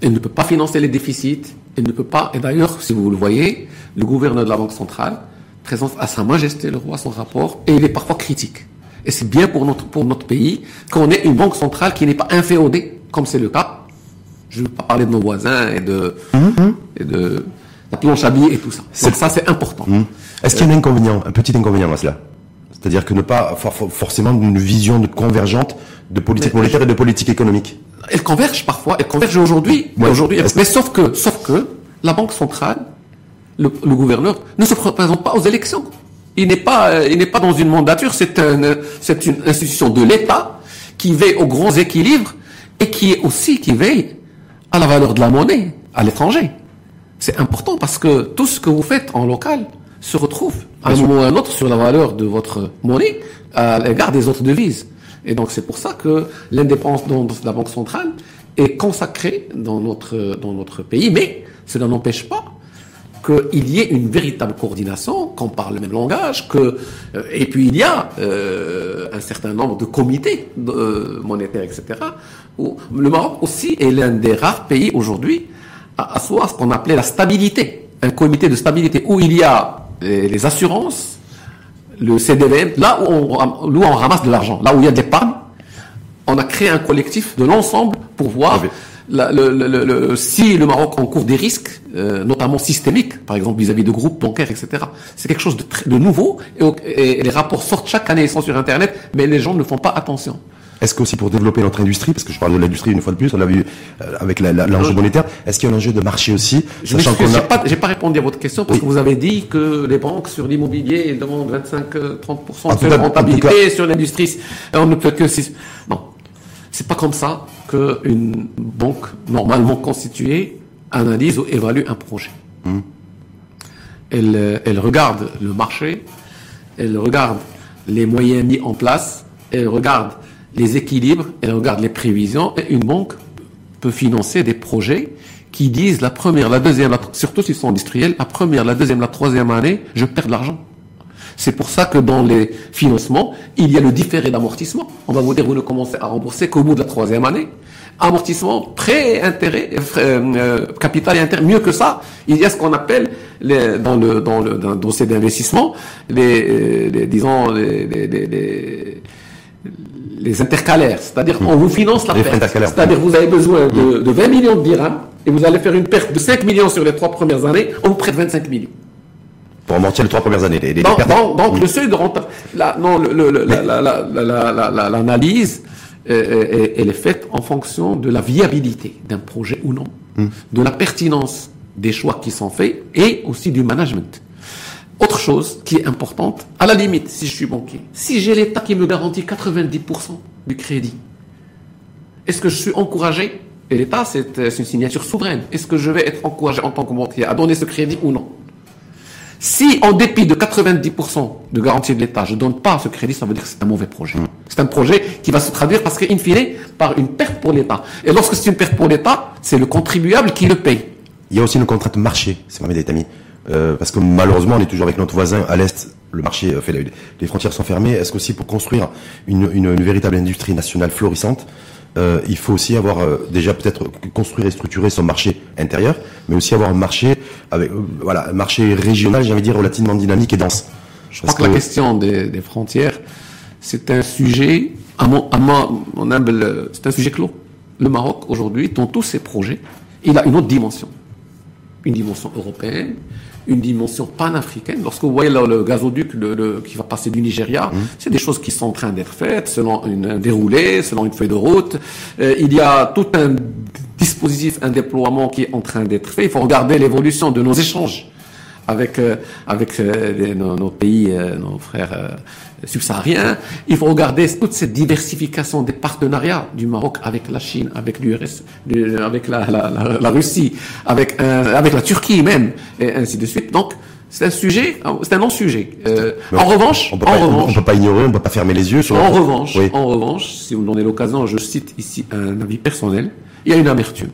Elle ne peut pas financer les déficits, elle ne peut pas, et d'ailleurs, si vous le voyez, le gouverneur de la Banque centrale présente à Sa Majesté le roi son rapport, et il est parfois critique. Et c'est bien pour notre, pour notre pays qu'on ait une banque centrale qui n'est pas inféodée, comme c'est le cas. Je ne veux pas parler de nos voisins et de, hum. et de la planche à billets et tout ça. Donc ça, c'est important. Hmm. Est-ce qu'il y a un inconvénient, un petit inconvénient à cela? C'est-à-dire que ne pas forcément une vision de convergente de politique monétaire et de politique économique? Elle converge parfois, elle converge aujourd'hui. aujourd'hui. Mais sauf que, sauf que la Banque centrale, le, gouverneur, ne se représente pas aux élections. Il n'est pas, euh, il n'est pas dans une mandature. C'est une institution de l'État qui veille aux grands équilibres et qui est aussi qui veille à la valeur de la monnaie à l'étranger. C'est important parce que tout ce que vous faites en local se retrouve à un moment ou à un autre sur la valeur de votre monnaie à l'égard des autres devises. Et donc c'est pour ça que l'indépendance de la Banque centrale est consacrée dans notre, dans notre pays, mais cela n'empêche pas qu'il y ait une véritable coordination, qu'on parle le même langage, que euh, et puis il y a euh, un certain nombre de comités euh, monétaires, etc. Où le Maroc aussi est l'un des rares pays aujourd'hui à asseoir ce qu'on appelait la stabilité, un comité de stabilité où il y a les, assurances, le CDVM, là où on, on ramasse de l'argent, là où il y a de l'épargne, on a créé un collectif de l'ensemble pour voir le, si le Maroc encourt des risques, euh, notamment systémiques, par exemple vis-à-vis de groupes bancaires, etc. C'est quelque chose de, de nouveau et, les rapports sortent chaque année, ils sont sur Internet, mais les gens ne font pas attention. Est-ce qu'aussi pour développer notre industrie, parce que je parle de l'industrie une fois de plus, on l'a vu euh, avec l'enjeu monétaire, est-ce qu'il y a un enjeu de marché aussi Je n'ai a... pas, pas, répondu à votre question parce que vous avez dit que les banques sur l'immobilier demandent 25-30% de rentabilité sur l'industrie. On ne peut que 6. Non, c'est pas comme ça qu'une banque normalement constituée analyse ou évalue un projet. Hmm. Elle, elle regarde le marché, elle regarde les moyens mis en place, elle regarde les équilibres, elle regarde les prévisions, et une banque peut financer des projets qui disent la première, la deuxième, surtout s'ils sont industriels, la première, la deuxième, la troisième année, je perds de l'argent. C'est pour ça que dans les financements, il y a le différé d'amortissement. On va vous dire, vous ne commencez à rembourser qu'au bout de la troisième année. Amortissement, prêt, intérêt, euh, euh, capital et intérêt. Mieux que ça, il y a ce qu'on appelle dans le dans le dossier d'investissement, les, les, disons les intercalaires, c'est-à-dire on vous finance la perte. C'est-à-dire vous avez besoin de, 20 mm. millions de dirhams et vous allez faire une perte de 5 millions sur les trois premières années, on vous prête 25 millions. Pour amortir les trois premières années. Les, donc, donc, le seuil de l'analyse, elle est faite en fonction de la viabilité d'un projet ou non, de la pertinence des choix qui sont faits et aussi du management. Autre chose qui est importante, à la limite, si je suis banquier, si j'ai l'État qui me garantit 90% du crédit, est-ce que je suis encouragé? Et l'État, c'est une signature souveraine. Est-ce que je vais être encouragé en tant que banquier à donner ce crédit ou non? Si, en dépit de 90% de garantie de l'État, je ne donne pas ce crédit, ça veut dire que c'est un mauvais projet. Hmm. C'est un projet qui va se traduire parce qu'in fine, par une perte pour l'État. Et lorsque c'est une perte pour l'État, c'est le contribuable qui le paye. Il y a aussi une contrainte marché, c'est ma amis. Euh, parce que malheureusement, on est toujours avec notre voisin à l'est. Le marché euh, fait les frontières sont fermées. Est-ce qu'aussi pour construire une, une, une, véritable industrie nationale florissante, euh, il faut aussi avoir euh, déjà peut-être construire et structurer son marché intérieur, mais aussi avoir un marché avec voilà un marché régional, j'ai envie de dire relativement dynamique et dense. Je crois que, la question des, des frontières, c'est un sujet à mon, à mon, mon humble, c'est un sujet clos. Le Maroc aujourd'hui, dans tous ses projets, il a une autre dimension, une dimension européenne, une dimension panafricaine. Lorsque vous voyez le, gazoduc qui va passer du Nigeria, mmh. c'est des choses qui sont en train d'être faites selon une, un déroulé, selon une feuille de route. Euh, il y a tout un dispositif, un déploiement qui est en train d'être fait. Il faut regarder l'évolution de nos échanges avec euh, avec euh, nos, pays, nos frères subsahariens. Il faut regarder toute cette diversification des partenariats du Maroc avec la Chine, avec l'URSS, avec la, la, la, Russie, avec, euh, avec la Turquie même, et ainsi de suite. Donc, c'est un sujet, c'est un non-sujet. Euh, en revanche, on peut, en pas, revanche, on peut pas ignorer, on peut pas fermer les yeux sur. En revanche, en revanche, si vous donnez l'occasion, je cite ici un avis personnel. Il y a une amertume.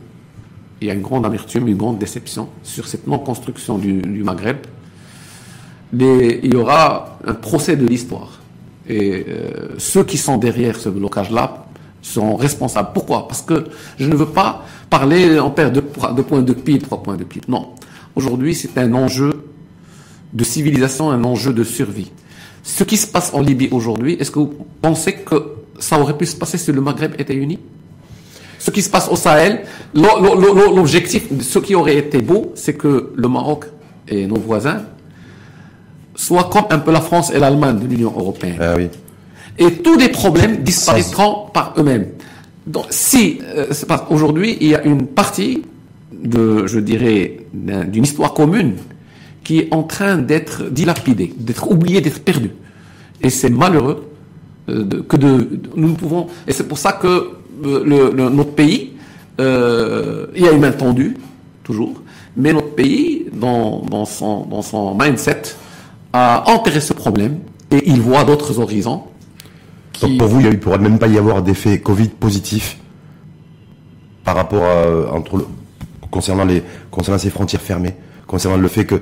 Il y a une grande amertume, une grande déception sur cette non-construction du, du Maghreb il y aura un procès de l'histoire. Et euh, ceux qui sont derrière ce blocage-là seront responsables. Pourquoi? Parce que je ne veux pas parler en perte de, points de PIB, trois points de PIB. Non. Aujourd'hui, c'est un enjeu de civilisation, un enjeu de survie. Ce qui se passe en Libye aujourd'hui, est-ce que vous pensez que ça aurait pu se passer si le Maghreb était uni? Ce qui se passe au Sahel, l'objectif, ce qui aurait été beau, c'est que le Maroc et nos voisins soit comme un peu la France et l'Allemagne de l'Union européenne. Ah et tous les problèmes disparaîtront par eux-mêmes. Donc, si euh, aujourd'hui il y a une partie de, je dirais, d'une histoire commune qui est en train d'être dilapidée, d'être oubliée, d'être perdue. Et c'est malheureux euh, que de, nous pouvons. Et c'est pour ça que euh, le, notre pays, il y a une main tendue toujours, mais notre pays, dans, dans son, dans son mindset, a enterré ce problème et il voit d'autres horizons. Donc pour vous, il ne pourrait même pas y avoir d'effet Covid positif par rapport à, entre concernant, les, concernant ces frontières fermées, concernant le fait que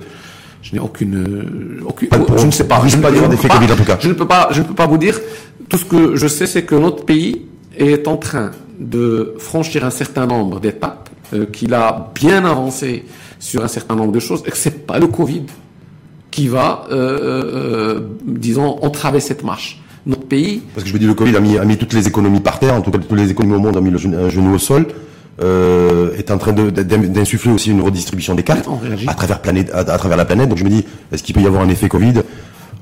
je n'ai aucune, aucune je ne sais pas. Je, pas d'effet Covid en tout cas. Je ne peux pas, je ne peux pas vous dire. Tout ce que je sais, c'est que notre pays est en train de franchir un certain nombre d'étapes, euh, qu'il a bien avancé sur un certain nombre de choses, et que c'est pas le Covid qui va, euh, euh, disons, entraver cette marche. Notre pays. Parce que je veux dire, le Covid a mis, a mis toutes les économies par terre, en tout cas toutes les économies au monde ont mis le genou, au sol. Euh, est en train d'insuffler aussi une redistribution des cartes à travers, planète, à, travers la planète. Donc je me dis, est-ce qu'il peut y avoir un effet Covid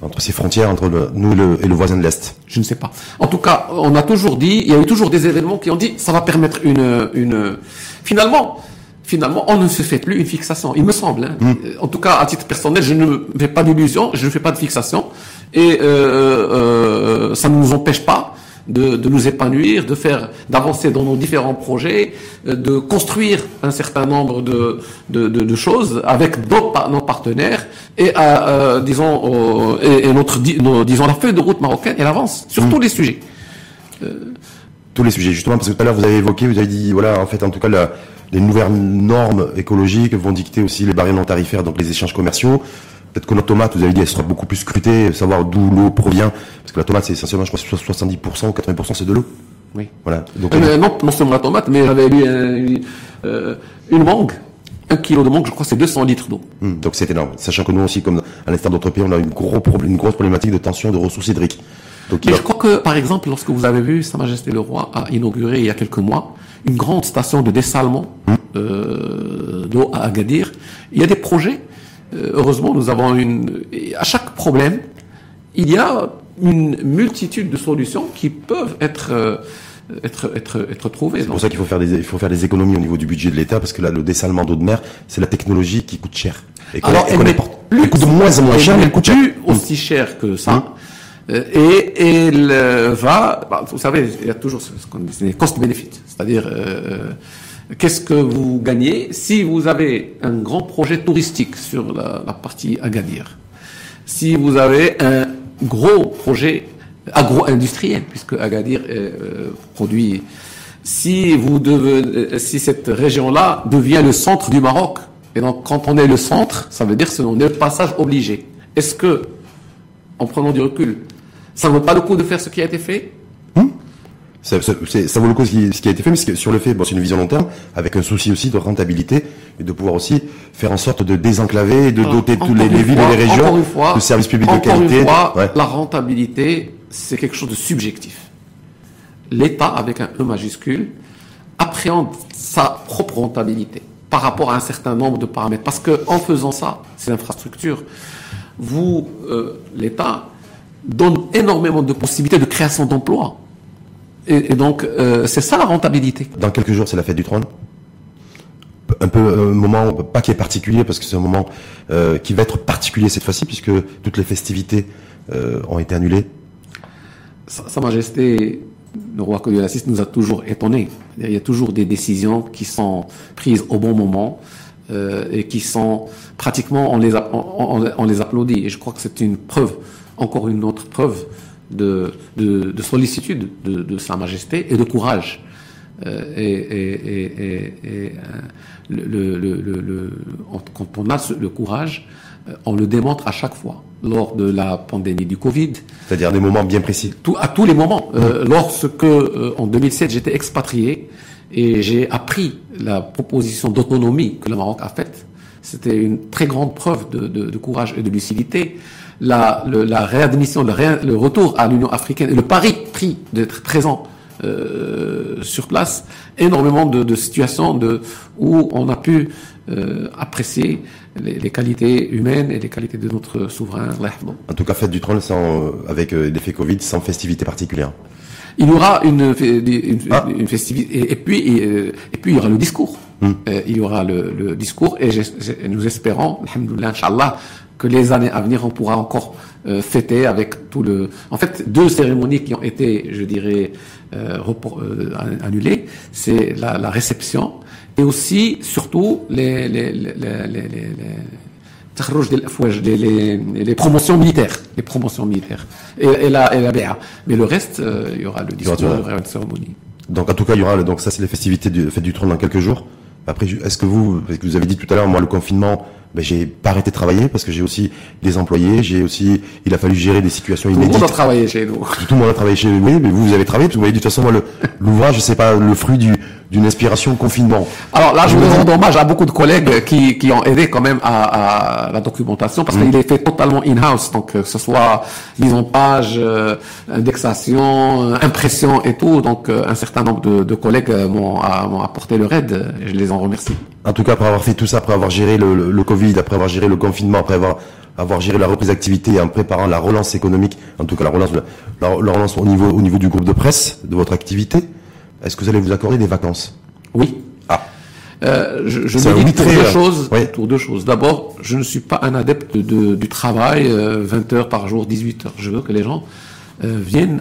entre ces frontières entre le, nous et le, et le voisin de l'Est? Je ne sais pas. En tout cas, on a toujours dit, il y a eu toujours des événements qui ont dit, ça va permettre une, une, finalement, finalement, on ne se fait plus une fixation, il me semble. Hein. Hmm. En tout cas, à titre personnel, je ne fais pas d'illusion, je ne fais pas de fixation, et euh, euh, ça ne nous empêche pas de, de, nous épanouir, de faire, d'avancer dans nos différents projets, euh, de construire un certain nombre de, de, de, de choses avec d'autres nos partenaires et, euh, disons, et, et, notre, nos, disons, la feuille de route marocaine, elle avance sur mmh. tous les sujets. Tous les sujets, justement, parce que tout à l'heure vous avez évoqué, vous avez dit, voilà, en fait, en tout cas, la, les nouvelles normes écologiques vont dicter aussi les barrières non tarifaires, donc les échanges commerciaux. Peut-être que notre tomate, vous avez dit, elle sera beaucoup plus scrutée, savoir d'où l'eau provient. Parce que la tomate, c'est essentiellement, je crois, 70% ou 80% c'est de l'eau. Oui. Voilà. Donc, euh, non, non seulement la tomate, mais j'avais lu une, euh, une mangue. Un kilo de mangue, je crois, c'est 200 litres d'eau. Hum, donc c'est énorme. Sachant que nous aussi, comme à l'instar d'autres pays, on a une, gros une grosse problématique de tension de ressources hydriques. Donc, mais je crois que, par exemple, lorsque vous avez vu Sa Majesté le Roi a inauguré il y a quelques mois une grande station de dessalement euh, d'eau à Agadir, il y a des projets heureusement, nous avons une. À chaque problème, il y a une multitude de solutions qui peuvent être. Euh, être, être, être trouvées. C'est pour ça qu'il faut faire des, il faut faire des économies au niveau du budget de l'État, parce que là, le dessalement d'eau de mer, c'est la technologie qui coûte cher. Et Alors, elle, elle, plus, elle coûte de moins en moins cher, mais elle coûte plus aussi cher que ça. Hum. Et elle va, bah, vous savez, il y a toujours ce qu'on dit, c'est cost-benefit, c'est-à-dire euh, qu'est-ce que vous gagnez si vous avez un grand projet touristique sur la, partie Agadir Si vous avez un gros projet agro-industriel, puisque Agadir euh, produit. Si vous devez, si cette région-là devient le centre du Maroc, et donc quand on est le centre, ça veut dire que on est le passage obligé. Est-ce que, en prenant du recul, ça ne vaut pas le coup de faire ce qui a été fait ça, ça, ça, vaut le coup ce qui, ce qui, a été fait, mais sur le fait, bon, c'est une vision long terme, avec un souci aussi de rentabilité et de pouvoir aussi faire en sorte de désenclaver et de doter toutes les, les villes et les régions fois, de services publics de qualité. Une fois, ouais. La rentabilité, c'est quelque chose de subjectif. L'État, avec un E majuscule, appréhende sa propre rentabilité par rapport à un certain nombre de paramètres. Parce que en faisant ça, c'est l'infrastructure, vous, euh, l'État, donne énormément de possibilités de création d'emplois. Et, et, donc, euh, c'est ça la rentabilité. Dans quelques jours, c'est la fête du trône. Un peu un moment, pas qui est particulier, parce que c'est un moment euh, qui va être particulier cette fois-ci, puisque toutes les festivités euh, ont été annulées. Sa, Sa Majesté, le roi VI, nous a toujours étonnés. Il y a toujours des décisions qui sont prises au bon moment euh, et qui sont pratiquement, on les, on, on, on les applaudit. Et je crois que c'est une preuve, encore une autre preuve de, de, de sollicitude de, de, Sa Majesté et de courage. Euh, et, et, et, et le, le, le, quand on a le courage, on le démontre à chaque fois. Lors de la pandémie du Covid. C'est-à-dire des moments bien précis. Tout, à tous les moments. Euh, lorsque, euh, en 2007, j'étais expatrié et j'ai appris la proposition d'autonomie que le Maroc a faite, c'était une très grande preuve de, de, de courage et de lucidité la, le, la réadmission, le, ré, le, retour à l'Union africaine et le pari pris d'être présent euh, sur place, énormément de, de, situations de, où on a pu euh, apprécier les, les, qualités humaines et les qualités de notre souverain. En tout cas, fête du trône sans, avec euh, l'effet Covid, sans festivité particulière. Il y aura une, une, ah. une festivité et, et puis et, et, puis il y aura le discours. Hum. il y aura le, le discours et nous espérons, alhamdoulilah, inchallah, que les années à venir, on pourra encore euh, fêter avec tout le... En fait, deux cérémonies qui ont été, je dirais, euh, report, euh, annulées, c'est la, la, réception et aussi, surtout, les, les, les, les, les les, les, promotions militaires, les promotions militaires et, et la, et la BA. Mais le reste, euh, il y aura le discours, il y aura une cérémonie. Donc en tout cas, il y aura donc ça c'est les festivités du fête du trône dans quelques jours. Après, est-ce que vous, parce que vous avez dit tout à l'heure, moi le confinement, ben, j'ai pas arrêté de travailler parce que j'ai aussi des employés, j'ai aussi, il a fallu gérer des situations inédites. Tout le monde a travaillé chez nous. Tout le monde a travaillé chez nous, mais vous, vous avez travaillé, parce que vous voyez, de toute façon, moi, l'ouvrage, c'est pas le fruit du, d'une inspiration confinement. Alors là, je voudrais rendre hommage à beaucoup de collègues qui, qui ont aidé quand même à, à la documentation parce qu'il est fait totalement in-house, donc que ce soit mise en page, euh, indexation, euh, impression et tout. Donc euh, un certain nombre de, de collègues m'ont apporté leur aide et je les en remercie. En tout cas, après avoir fait tout ça, après avoir géré le, le, le Covid, après avoir géré le confinement, après avoir avoir géré la reprise d'activité en préparant la relance économique, en tout cas la relance, la, la relance au niveau, au niveau du groupe de presse, de votre activité, est-ce que vous allez vous accorder des vacances Oui. Ah. Euh, je je me dis pour deux, choses, pour deux choses. D'abord, je ne suis pas un adepte de, du travail, 20 euh, heures par jour, 18 heures. Je veux que les gens euh, viennent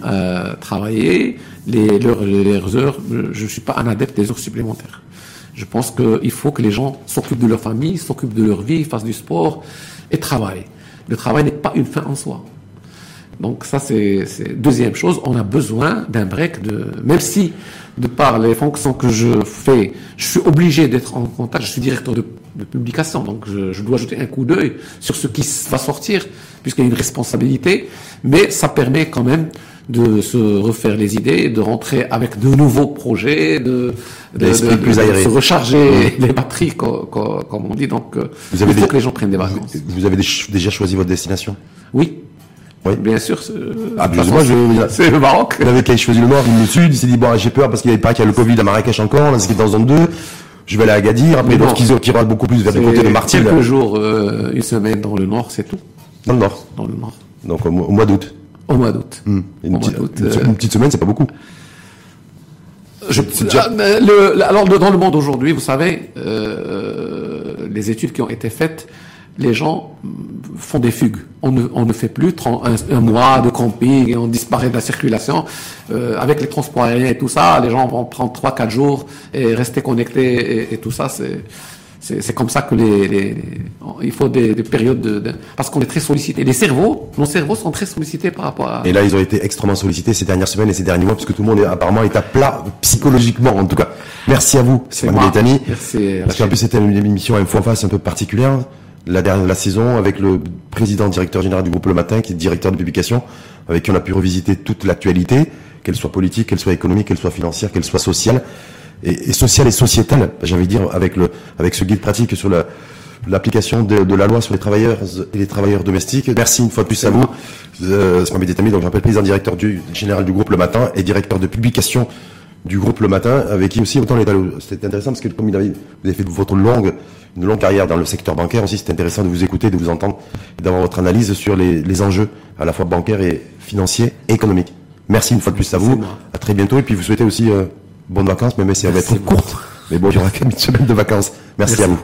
travailler les, leurs, heures. Je ne suis pas un adepte des heures supplémentaires. Je pense qu'il faut que les gens s'occupent de leur famille, s'occupent de leur vie, fassent du sport et travaillent. Le travail n'est pas une fin en soi. Donc ça, c'est deuxième chose. On a besoin d'un break de, même si de par les fonctions que je fais, je suis obligé d'être en contact. Je suis directeur de, publication, donc je, je, dois jeter un coup d'œil sur ce qui va sortir, puisqu'il y a une responsabilité. Mais ça permet quand même de se refaire les idées, de rentrer avec de nouveaux projets, de, de, de, plus se recharger les batteries, comme, comme, on dit. Donc, euh, avez il faut que les gens prennent des vacances. Vous avez déjà choisi votre destination? Oui. Oui. Bien sûr. Ah, je, c'est le Maroc. Il avait choisi le nord, le sud. Il s'est dit, bon, j'ai peur parce qu'il n'y avait pas qu'il y a le Covid à Marrakech encore, là, c'est dans zone 2. Je vais aller à Agadir. Après, d'autres qui, rentrent beaucoup plus vers le côté de Martil. Quelques jours, euh, une semaine dans le nord, c'est tout. Dans le nord. Dans le nord. Donc, au, mois d'août. Au mois d'août. Mmh. Une, petite, euh, une, petite semaine, c'est pas beaucoup. Je, déjà... Ah, le, alors, dans le monde aujourd'hui, vous savez, euh, les études qui ont été faites, les gens font des fugues. On ne, on ne fait plus un, mois de camping et on disparaît de la circulation. Euh, avec les transports aériens et tout ça, les gens vont prendre 3-4 jours et rester connectés et, et tout ça. C'est, c'est, comme ça que les, les, il faut des, des périodes de, de parce qu'on est très sollicité. Les cerveaux, nos cerveaux sont très sollicités par rapport à. Et là, ils ont été extrêmement sollicités ces dernières semaines et ces derniers mois, puisque tout le monde est, apparemment est à plat psychologiquement, en tout cas. Merci à vous, c'est Merci. Parce qu'en plus, c'était une émission à fois face un peu particulière la dernière la saison avec le président directeur général du groupe Le Matin, qui est directeur de publication, avec qui on a pu revisiter toute l'actualité, qu'elle soit politique, qu'elle soit économique, qu'elle soit financière, qu'elle soit sociale, et, sociale et sociétale, j'avais dire, avec le avec ce guide pratique sur la l'application de, la loi sur les travailleurs et les travailleurs domestiques. Merci une fois de plus à vous. Euh, donc je rappelle président directeur du général du groupe Le Matin et directeur de publication du groupe Le Matin, avec qui aussi autant l'état. C'était intéressant parce que comme il avait, vous avez fait votre longue, une longue carrière dans le secteur bancaire aussi, c'était intéressant de vous écouter, de vous entendre et d'avoir votre analyse sur les, les, enjeux à la fois bancaires et financiers et économiques. Merci une fois de plus à vous. À très bientôt et puis vous souhaitez aussi euh, bonnes vacances, même si elles va être courtes. Mais bon, il y aura quand même une semaine de vacances. Merci. à vous.